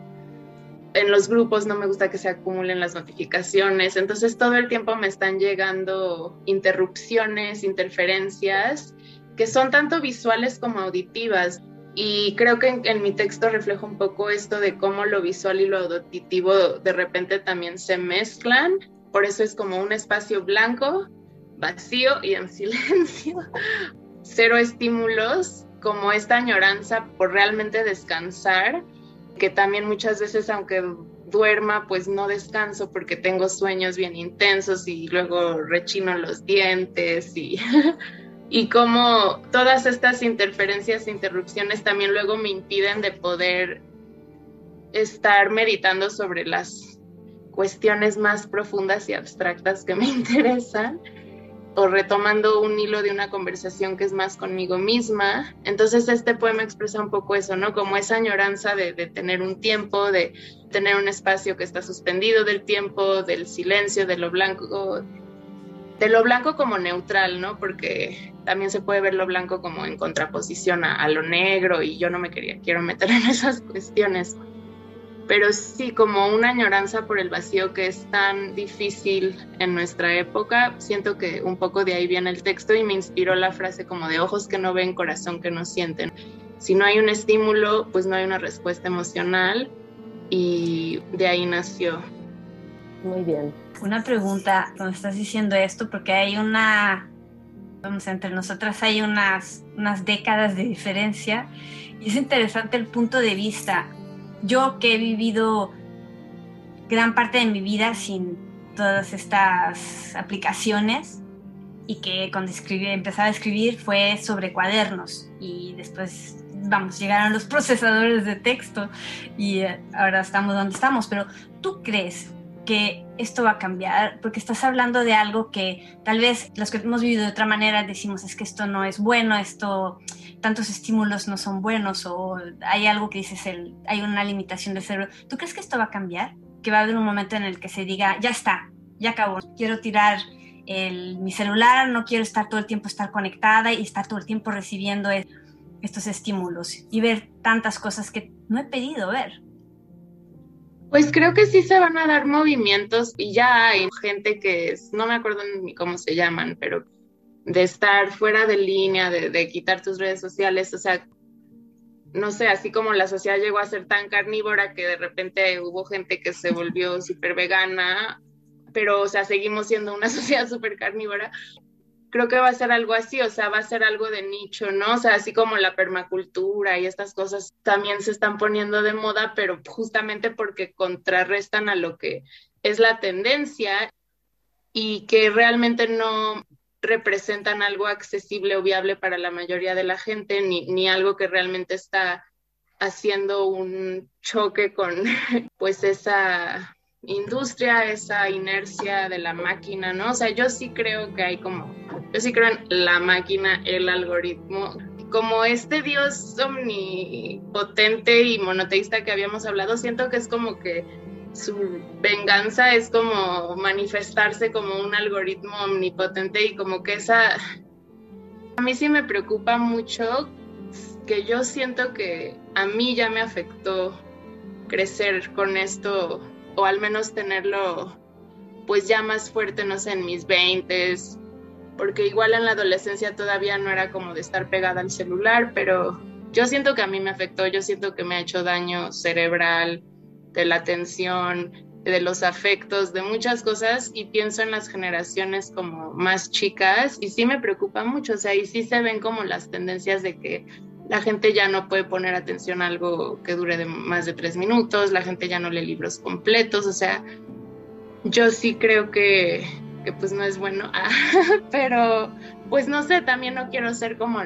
en los grupos no me gusta que se acumulen las notificaciones, entonces todo el tiempo me están llegando interrupciones, interferencias, que son tanto visuales como auditivas. Y creo que en, mi texto reflejo un poco esto de cómo lo visual y lo auditivo de repente también se mezclan. Por eso es como un espacio blanco, vacío y en silencio. Cero estímulos, como esta añoranza por realmente descansar que también muchas veces aunque duerma, pues no descanso porque tengo sueños bien intensos y luego rechino los dientes y, y como todas estas interferencias interrupciones también luego me impiden de poder estar meditando sobre las cuestiones más profundas y abstractas que me interesan o retomando un hilo de una conversación que es más conmigo misma. Entonces este poema expresa un poco eso, ¿no? Como esa añoranza de, tener un tiempo, de tener un espacio que está suspendido del tiempo, del silencio, de lo blanco, de lo blanco como neutral, ¿no? Porque también se puede ver lo blanco como en contraposición a, a lo negro y yo no me quería, quiero meter en esas cuestiones pero sí como una añoranza por el vacío que es tan difícil en nuestra época. Siento que un poco de ahí viene el texto y me inspiró la frase como de ojos que no ven, corazón que no sienten. Si no hay un estímulo, pues no hay una respuesta emocional y de ahí nació. Muy bien. Una pregunta cuando estás diciendo esto, porque hay una, vamos, entre nosotras hay unas, unas décadas de diferencia y es interesante el punto de vista yo que he vivido gran parte de mi vida sin todas estas aplicaciones y que cuando escribí, empezaba a escribir fue sobre cuadernos y después, vamos, llegaron los procesadores de texto y eh, ahora estamos donde estamos, pero ¿tú crees que esto va a cambiar? Porque estás hablando de algo que tal vez los que hemos vivido de otra manera decimos es que esto no es bueno, esto tantos estímulos no son buenos o hay algo que dices, el, hay una limitación del cerebro. ¿Tú crees que esto va a cambiar? Que va a haber un momento en el que se diga, ya está, ya acabó, quiero tirar el, mi celular, no quiero estar todo el tiempo estar conectada y estar todo el tiempo recibiendo estos estímulos y ver tantas cosas que no he pedido ver. Pues creo que sí se van a dar movimientos y ya hay gente que no me acuerdo ni cómo se llaman, pero de estar fuera de línea, de, quitar tus redes sociales, o sea, no sé, así como la sociedad llegó a ser tan carnívora que de repente hubo gente que se volvió súper vegana, pero, o sea, seguimos siendo una sociedad súper carnívora. Creo que va a ser algo así, o sea, va a ser algo de nicho, ¿no? O sea, así como la permacultura y estas cosas también se están poniendo de moda, pero justamente porque contrarrestan a lo que es la tendencia y que realmente no, representan algo accesible o viable para la mayoría de la gente, ni, ni algo que realmente está haciendo un choque con pues esa industria, esa inercia de la máquina, ¿no? O sea, yo sí creo que hay como, yo sí creo en la máquina, el algoritmo, como este Dios omnipotente y monoteísta que habíamos hablado, siento que es como que su venganza es como manifestarse como un algoritmo omnipotente y como que esa... A mí sí me preocupa mucho que yo siento que a mí ya me afectó crecer con esto o al menos tenerlo pues ya más fuerte, no sé, en mis veintes, porque igual en la adolescencia todavía no era como de estar pegada al celular, pero yo siento que a mí me afectó, yo siento que me ha hecho daño cerebral, de la atención, de los afectos, de muchas cosas y pienso en las generaciones como más chicas y sí me preocupa mucho, o sea, y sí se ven como las tendencias de que la gente ya no puede poner atención a algo que dure de más de tres minutos, la gente ya no lee libros completos, o sea, yo sí creo que, que pues no es bueno, pero pues no sé, también no quiero ser como,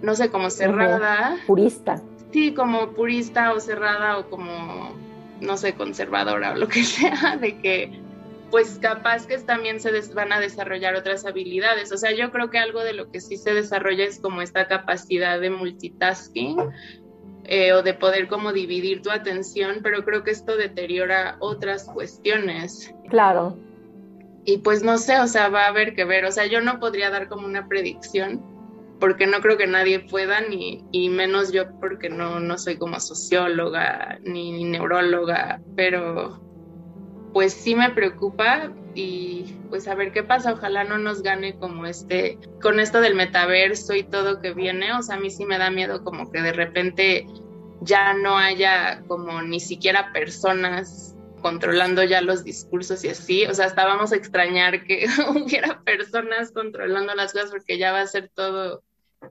no sé, como cerrada. Purista. Sí, como purista o cerrada o como, no sé, conservadora o lo que sea, de que pues capaz que también se van a desarrollar otras habilidades. O sea, yo creo que algo de lo que sí se desarrolla es como esta capacidad de multitasking eh, o de poder como dividir tu atención, pero creo que esto deteriora otras cuestiones. Claro. Y pues no sé, o sea, va a haber que ver. O sea, yo no podría dar como una predicción porque no creo que nadie pueda, ni y menos yo porque no, no soy como socióloga ni neuróloga, pero pues sí me preocupa y pues a ver qué pasa, ojalá no nos gane como este, con esto del metaverso y todo que viene, o sea, a mí sí me da miedo como que de repente ya no haya como ni siquiera personas controlando ya los discursos y así, o sea, hasta vamos a extrañar que hubiera personas controlando las cosas porque ya va a ser todo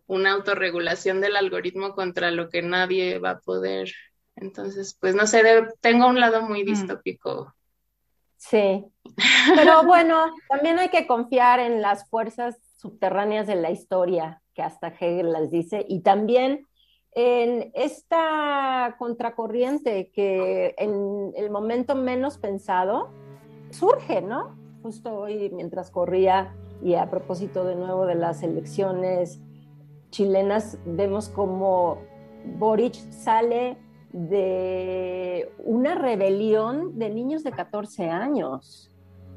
una autorregulación del algoritmo contra lo que nadie va a poder. Entonces, pues no sé, tengo un lado muy mm. distópico Sí, pero bueno, también hay que confiar en las fuerzas subterráneas de la historia, que hasta Hegel las dice, y también en esta contracorriente que en el momento menos pensado surge, ¿no? Justo hoy mientras corría y a propósito de nuevo de las elecciones chilenas, vemos como Boric sale de una rebelión de niños de 14 años,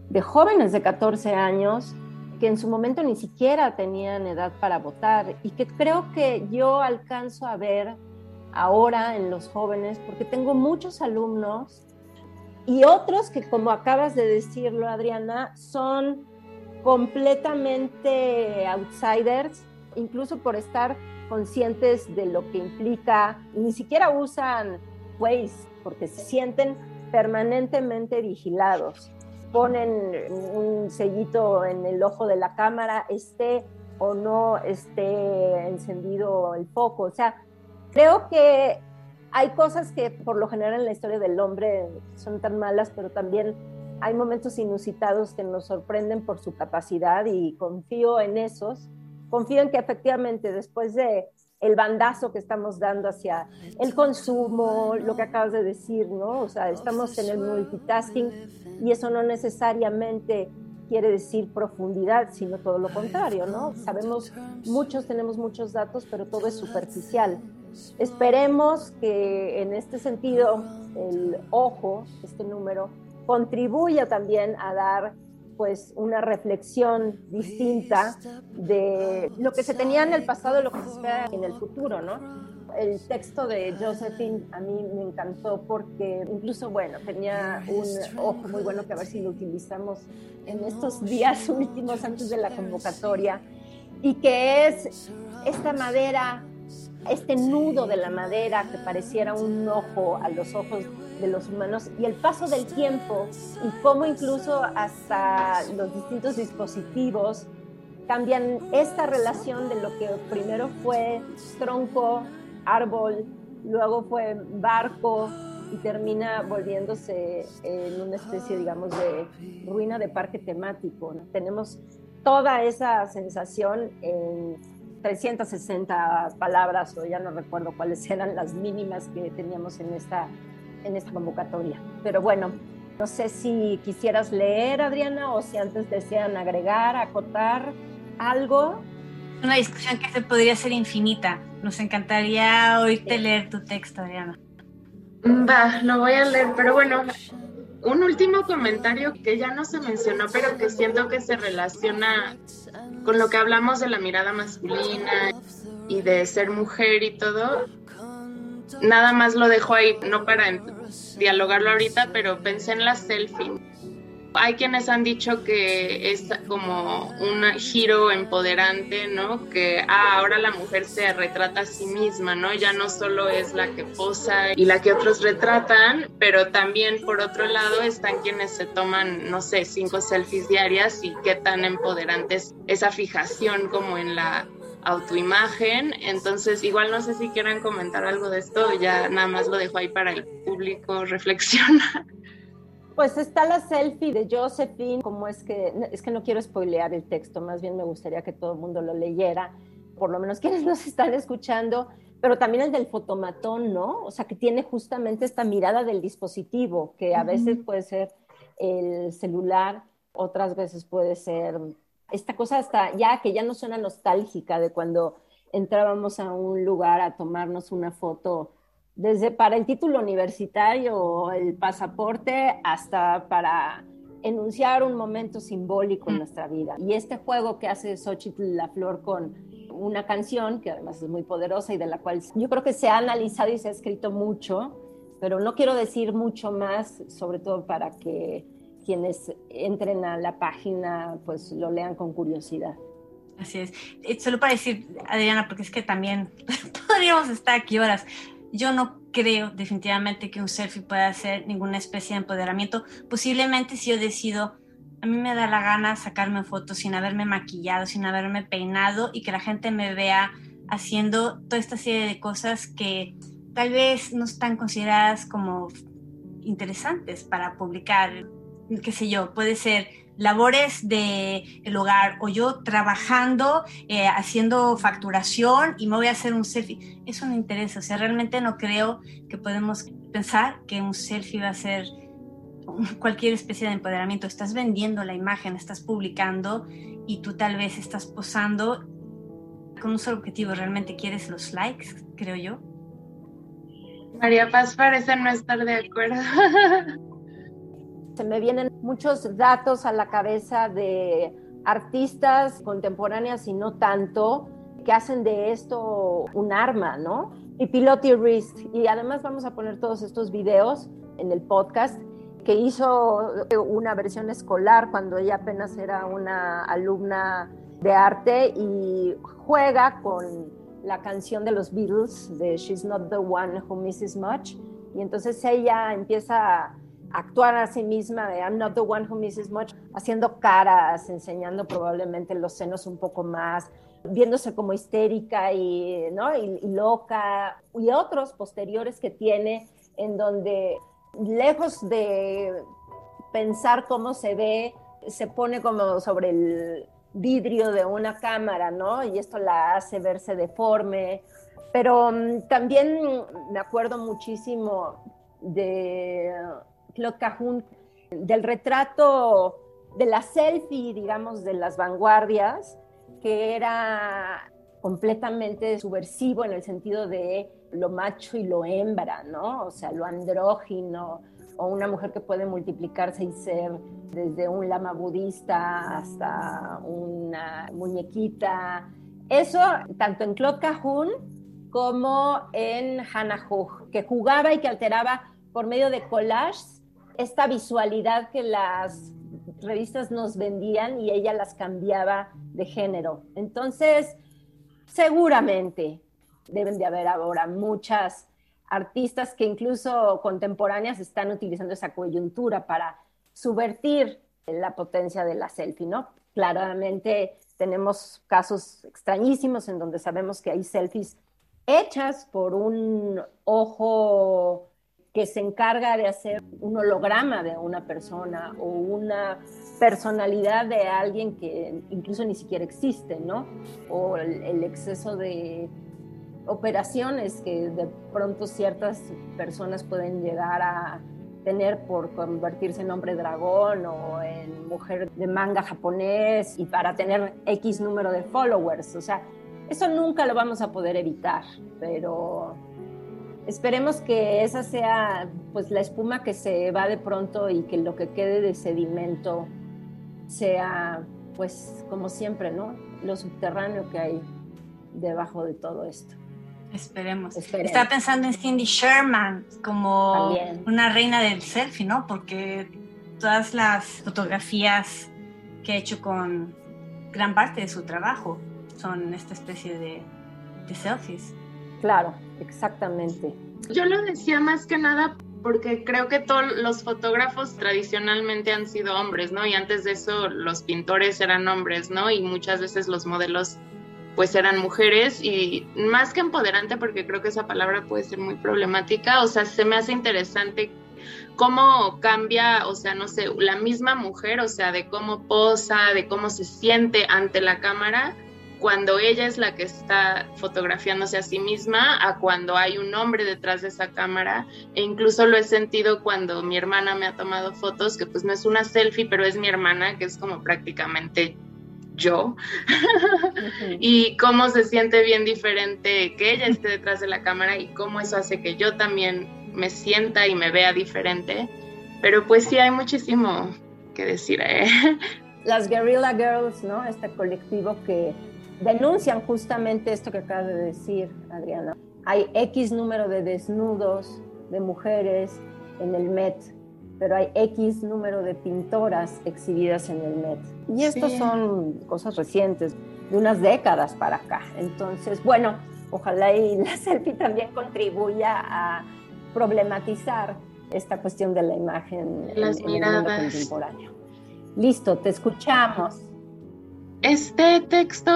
de jóvenes de 14 años que en su momento ni siquiera tenían edad para votar y que creo que yo alcanzo a ver ahora en los jóvenes, porque tengo muchos alumnos y otros que, como acabas de decirlo, Adriana, son completamente outsiders, incluso por estar conscientes de lo que implica, ni siquiera usan Waze porque se sienten permanentemente vigilados. Ponen un sellito en el ojo de la cámara, esté o no esté encendido el foco. O sea, creo que hay cosas que por lo general en la historia del hombre son tan malas, pero también hay momentos inusitados que nos sorprenden por su capacidad y confío en esos confío en que efectivamente después de el bandazo que estamos dando hacia el consumo, lo que acabas de decir, ¿no? O sea, estamos en el multitasking y eso no necesariamente quiere decir profundidad, sino todo lo contrario, ¿no? Sabemos, muchos tenemos muchos datos, pero todo es superficial. Esperemos que en este sentido el ojo, este número, contribuya también a dar pues una reflexión distinta de lo que se tenía en el pasado y lo que se espera en el futuro, ¿no? El texto de Josephine a mí me encantó porque incluso, bueno, tenía un ojo muy bueno que a ver si lo utilizamos en estos días últimos antes de la convocatoria y que es esta madera, este nudo de la madera que pareciera un ojo a los ojos de los humanos y el paso del tiempo y cómo incluso hasta los distintos dispositivos cambian esta relación de lo que primero fue tronco, árbol, luego fue barco y termina volviéndose en una especie, digamos, de ruina de parque temático. Tenemos toda esa sensación en 360 palabras, o ya no recuerdo cuáles eran las mínimas que teníamos en esta en esta convocatoria. Pero bueno, no sé si quisieras leer, Adriana, o si antes desean agregar, acotar algo. Una discusión que se podría ser infinita. Nos encantaría oírte leer tu texto, Adriana. Va, lo voy a leer, pero bueno, Un último comentario que ya no se mencionó, pero que siento que se relaciona con lo que hablamos de la mirada masculina y de ser mujer y todo. Nada más lo dejo ahí, no para dialogarlo ahorita, pero pensé en la selfie hay quienes han dicho que es como un giro empoderante, ¿no? Que ah, ahora la mujer se retrata a sí misma, ¿no? Ya no solo es la que posa y la que otros retratan, pero también por otro lado están quienes se toman, no sé, cinco selfies diarias y qué tan empoderante es esa fijación como en la autoimagen. Entonces, igual no sé si quieran comentar algo de esto, ya nada más lo dejo ahí para el público reflexionar. Pues está la selfie de Josephine, como es que, es que no quiero spoilear el texto, más bien me gustaría que todo el mundo lo leyera, por lo menos quienes nos están escuchando, pero también el del fotomatón, ¿no? O sea, que tiene justamente esta mirada del dispositivo, que a veces puede ser el celular, otras veces puede ser esta cosa hasta ya que ya no suena nostálgica de cuando entrábamos a un lugar a tomarnos una foto desde para el título universitario o el pasaporte hasta para enunciar un momento simbólico en mm. nuestra vida. Y este juego que hace Xochitl La Flor con una canción que además es muy poderosa y de la cual yo creo que se ha analizado y se ha escrito mucho, pero no quiero decir mucho más, sobre todo para que quienes entren a la página pues lo lean con curiosidad. Así es. Solo para decir, Adriana, porque es que también podríamos estar aquí horas yo no creo definitivamente que un selfie pueda ser ninguna especie de empoderamiento. Posiblemente si yo decido, a mí me da la gana sacarme fotos sin haberme maquillado, sin haberme peinado y que la gente me vea haciendo toda esta serie de cosas que tal vez no están consideradas como interesantes para publicar, qué sé yo, puede ser labores del el hogar o yo trabajando, eh, haciendo facturación y me voy a hacer un selfie. Eso no interesa, o sea, realmente no creo que podemos pensar que un selfie va a ser cualquier especie de empoderamiento. Estás vendiendo la imagen, estás publicando y tú tal vez estás posando con un solo objetivo, realmente quieres los likes, creo yo. María Paz parece no estar de acuerdo. Se me vienen muchos datos a la cabeza de artistas contemporáneas y no tanto, que hacen de esto un arma, ¿no? Y Piloti Wrist. Y además vamos a poner todos estos videos en el podcast que hizo una versión escolar cuando ella apenas era una alumna de arte y juega con la canción de los Beatles de She's Not the One Who Misses Much. Y entonces ella empieza actuar a sí misma de I'm not the one who misses much, haciendo caras, enseñando probablemente los senos un poco más, viéndose como histérica y, ¿no? y, loca, y otros posteriores que tiene en donde lejos de pensar cómo se ve, se pone como sobre el vidrio de una cámara, ¿no? Y esto la hace verse deforme. Pero mm, también me acuerdo muchísimo de Claude Cajun, del retrato de la selfie, digamos, de las vanguardias, que era completamente subversivo en el sentido de lo macho y lo hembra, ¿no? O sea, lo andrógino, o una mujer que puede multiplicarse y ser desde un lama budista hasta una muñequita. Eso, tanto en Claude Cajun como en Hannah Hugh, que jugaba y que alteraba por medio de collages esta visualidad que las revistas nos vendían y ella las cambiaba de género. Entonces, seguramente deben de haber ahora muchas artistas que incluso contemporáneas están utilizando esa coyuntura para subvertir la potencia de la selfie, ¿no? Claramente tenemos casos extrañísimos en donde sabemos que hay selfies hechas por un ojo que se encarga de hacer un holograma de una persona o una personalidad de alguien que incluso ni siquiera existe, ¿no? O el, exceso de operaciones que de pronto ciertas personas pueden llegar a tener por convertirse en hombre dragón o en mujer de manga japonés y para tener X número de followers. O sea, eso nunca lo vamos a poder evitar, pero Esperemos que esa sea pues la espuma que se va de pronto y que lo que quede de sedimento sea pues como siempre, ¿no? Lo subterráneo que hay debajo de todo esto. Esperemos. Estaba pensando en Cindy Sherman como una reina del selfie, ¿no? Porque todas las fotografías que ha hecho con gran parte de su trabajo son esta especie de, de selfies. Claro, exactamente. Yo lo decía más que nada porque creo que todos los fotógrafos tradicionalmente han sido hombres, ¿no? Y antes de eso los pintores eran hombres, ¿no? Y muchas veces los modelos pues eran mujeres y más que empoderante porque creo que esa palabra puede ser muy problemática, o sea, se me hace interesante cómo cambia, o sea, no sé, la misma mujer, o sea, de cómo posa, de cómo se siente ante la cámara cuando ella es la que está fotografiándose a sí misma a cuando hay un hombre detrás de esa cámara. E incluso lo he sentido cuando mi hermana me ha tomado fotos que pues no es una selfie pero es mi hermana que es como prácticamente yo. Y cómo se siente bien diferente que ella esté detrás de la cámara y cómo eso hace que yo también me sienta y me vea diferente. Pero pues sí hay muchísimo que decir ¿eh? las Guerrilla Girls no este colectivo que denuncian justamente esto que acabas de decir, Adriana. Hay X número de desnudos de mujeres en el Met, pero hay X número de pintoras exhibidas en el Met. Y estas son cosas recientes, de unas décadas para acá. Entonces, bueno, ojalá y la selfie también contribuya a problematizar esta cuestión de la imagen Las en, miradas. el mundo contemporáneo. Listo, te escuchamos. Este texto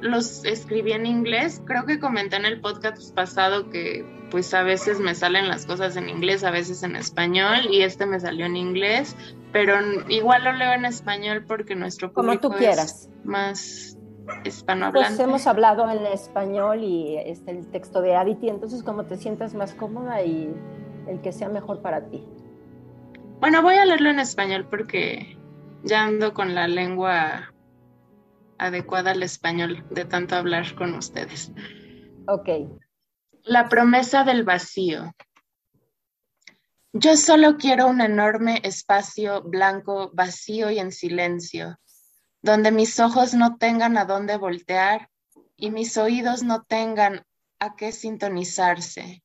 los escribí en inglés. Creo que comenté en el podcast pasado que pues a veces me salen las cosas en inglés, a veces en español y este me salió en inglés, pero igual lo leo en español porque nuestro público Como tú quieras. es más hispanohablante. Pues hemos hablado en español y este el texto de Aditi, entonces como te sientas más cómoda y el que sea mejor para ti. Bueno, voy a leerlo en español porque ya ando con la lengua adecuada al español de tanto hablar con ustedes. Ok. La promesa del vacío. Yo solo quiero un enorme espacio blanco, vacío y en silencio, donde mis ojos no tengan a dónde voltear y mis oídos no tengan a qué sintonizarse,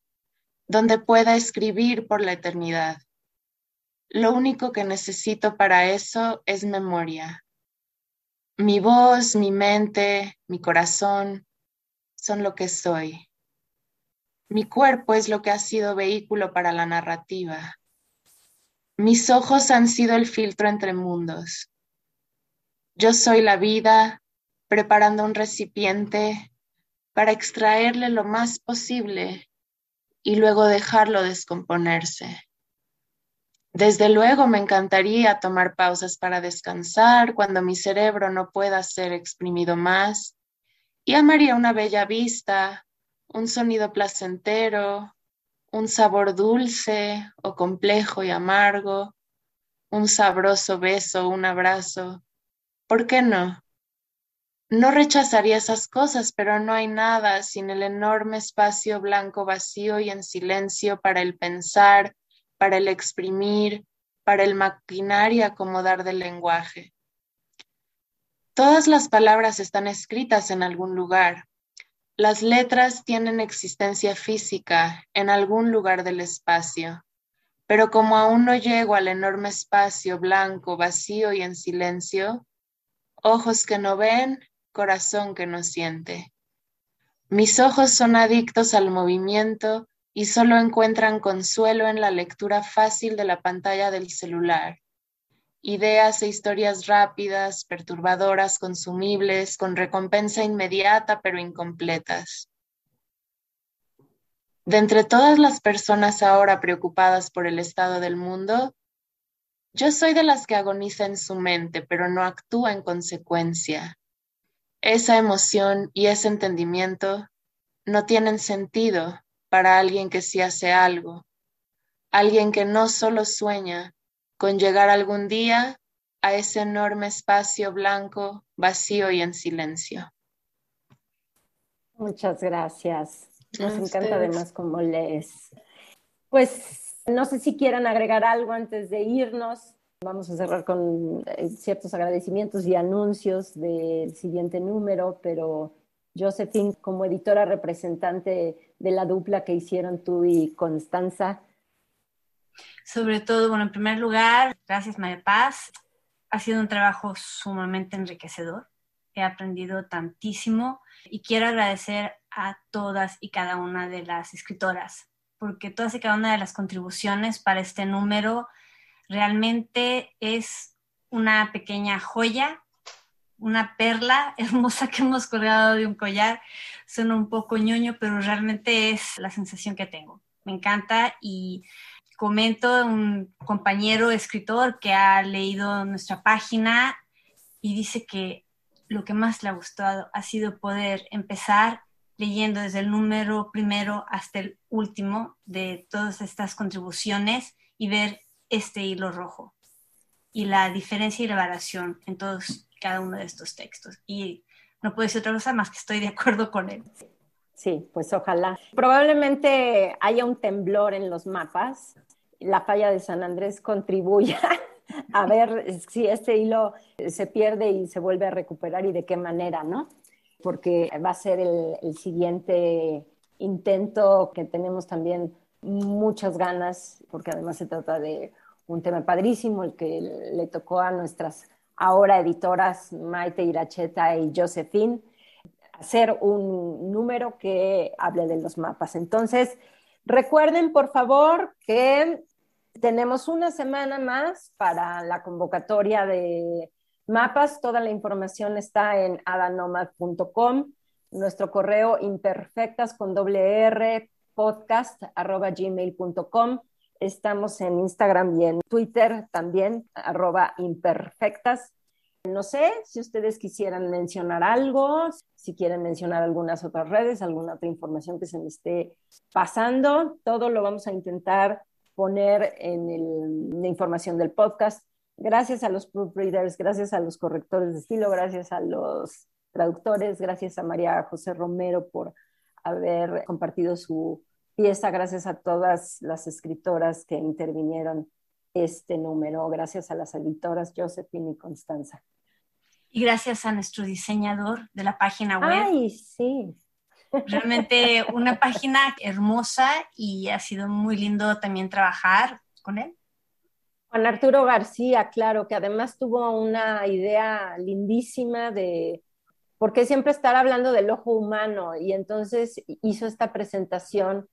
donde pueda escribir por la eternidad. Lo único que necesito para eso es memoria, mi voz, mi mente, mi corazón son lo que soy. Mi cuerpo es lo que ha sido vehículo para la narrativa. Mis ojos han sido el filtro entre mundos. Yo soy la vida preparando un recipiente para extraerle lo más posible y luego dejarlo descomponerse. Desde luego me encantaría tomar pausas para descansar cuando mi cerebro no pueda ser exprimido más y amaría una bella vista, un sonido placentero, un sabor dulce o complejo y amargo, un sabroso beso, un abrazo. ¿Por qué no? No rechazaría esas cosas, pero no hay nada sin el enorme espacio blanco vacío y en silencio para el pensar, para el exprimir, para el maquinar y acomodar del lenguaje. Todas las palabras están escritas en algún lugar. Las letras tienen existencia física en algún lugar del espacio, pero como aún no llego al enorme espacio blanco, vacío y en silencio, ojos que no ven, corazón que no siente. Mis ojos son adictos al movimiento y solo encuentran consuelo en la lectura fácil de la pantalla del celular. Ideas e historias rápidas, perturbadoras, consumibles, con recompensa inmediata pero incompletas. De entre todas las personas ahora preocupadas por el estado del mundo, yo soy de las que agoniza en su mente, pero no actúa en consecuencia. Esa emoción y ese entendimiento no tienen sentido para alguien que sí hace algo, alguien que no solo sueña con llegar algún día a ese enorme espacio blanco, vacío y en silencio. Muchas gracias. Nos encanta además cómo lees. Pues no sé si quieran agregar algo antes de irnos. Vamos a cerrar con eh, ciertos agradecimientos y anuncios del siguiente número, pero Josephine, como editora representante de la dupla que hicieron tú y Constanza. Sobre todo, bueno, en primer lugar, gracias María Paz. Ha sido un trabajo sumamente enriquecedor. He aprendido tantísimo y quiero agradecer a todas y cada una de las escritoras, porque todas y cada una de las contribuciones para este número realmente es una pequeña joya una perla hermosa que hemos colgado de un collar. Suena un poco ñoño, pero realmente es la sensación que tengo. Me encanta y comento un compañero escritor que ha leído nuestra página y dice que lo que más le ha gustado ha sido poder empezar leyendo desde el número primero hasta el último de todas estas contribuciones y ver este hilo rojo y la diferencia y la variación en todos cada uno de estos textos. Y no puedo decir otra cosa más que estoy de acuerdo con él. Sí, pues ojalá. Probablemente haya un temblor en los mapas. La falla de San Andrés contribuya a ver si este hilo se pierde y se vuelve a recuperar y de qué manera, ¿no? Porque va a ser el, el siguiente intento que tenemos también muchas ganas, porque además se trata de un tema padrísimo, el que le tocó a nuestras ahora editoras Maite Iracheta y Josephine, hacer un número que hable de los mapas. Entonces, recuerden por favor que tenemos una semana más para la convocatoria de mapas. Toda la información está en adanomad.com. Nuestro correo imperfectas con doble R podcast arroba gmail.com. Estamos en Instagram y en Twitter también, arroba imperfectas. No sé si ustedes quisieran mencionar algo, si quieren mencionar algunas otras redes, alguna otra información que se me esté pasando. Todo lo vamos a intentar poner en la información del podcast. Gracias a los proofreaders, gracias a los correctores de estilo, gracias a los traductores, gracias a María José Romero por haber compartido su pieza gracias a todas las escritoras que intervinieron este número, gracias a las editoras Josephine y Constanza. Y gracias a nuestro diseñador de la página web. Ay, sí. Realmente una página hermosa y ha sido muy lindo también trabajar con él. Juan Arturo García, claro, que además tuvo una idea lindísima de por qué siempre estar hablando del ojo humano y entonces hizo esta presentación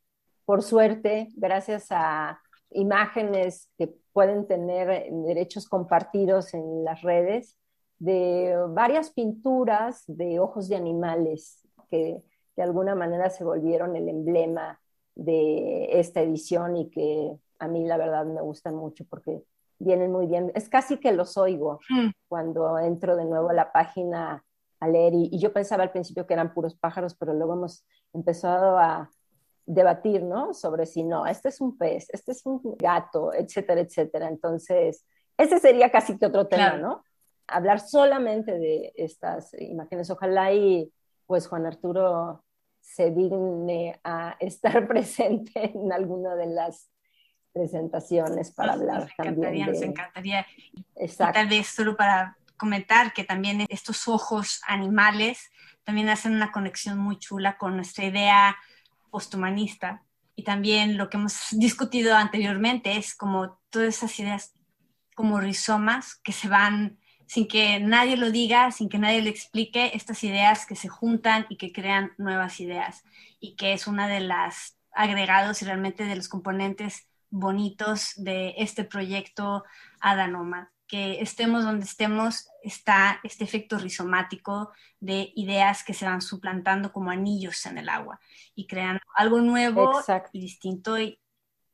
por suerte, gracias a imágenes que pueden tener derechos compartidos en las redes, de varias pinturas de ojos de animales que de alguna manera se volvieron el emblema de esta edición y que a mí la verdad me gustan mucho porque vienen muy bien. Es casi que los oigo mm. cuando entro de nuevo a la página a leer y, y, yo pensaba al principio que eran puros pájaros, pero luego hemos empezado a, debatir, ¿no? Sobre si no, este es un pez, este es un gato, etcétera, etcétera. Entonces, ese sería casi que otro tema, ¿no? Hablar solamente de estas imágenes. Ojalá y pues Juan Arturo se digne a estar presente en alguna de las presentaciones para hablar nos encantaría, Nos encantaría. Exacto. tal vez solo para comentar que también estos ojos animales también hacen una conexión muy chula con nuestra idea posthumanista. Y también lo que hemos discutido anteriormente es como todas esas ideas como rizomas que se van sin que nadie lo diga, sin que nadie le explique, estas ideas que se juntan y que crean nuevas ideas. Y que es una de las agregados y realmente de los componentes bonitos de este proyecto Adanoma que estemos donde estemos, está este efecto rizomático de ideas que se van suplantando como anillos en el agua y crean algo nuevo y distinto y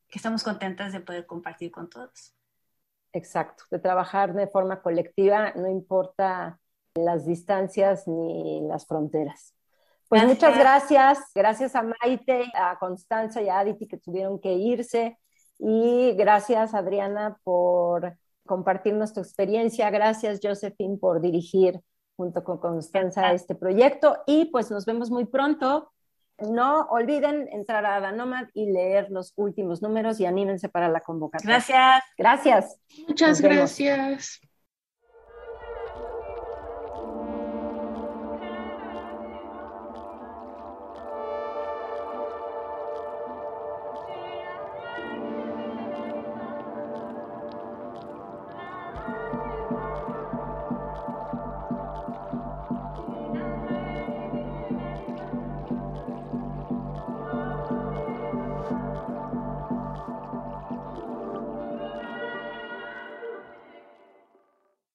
que estamos contentas de poder compartir con todos. Exacto, de trabajar de forma colectiva, no importa las distancias ni las fronteras. Pues muchas gracias, gracias a Maite, a Constanza y a Aditi que tuvieron que irse y gracias Adriana por compartir nuestra experiencia. Gracias, Josephine, por dirigir junto con Constanza este proyecto y pues nos vemos muy pronto No olviden entrar a Adanomad y leer los últimos números y anímense para la convocatoria. Gracias. Gracias. Muchas gracias.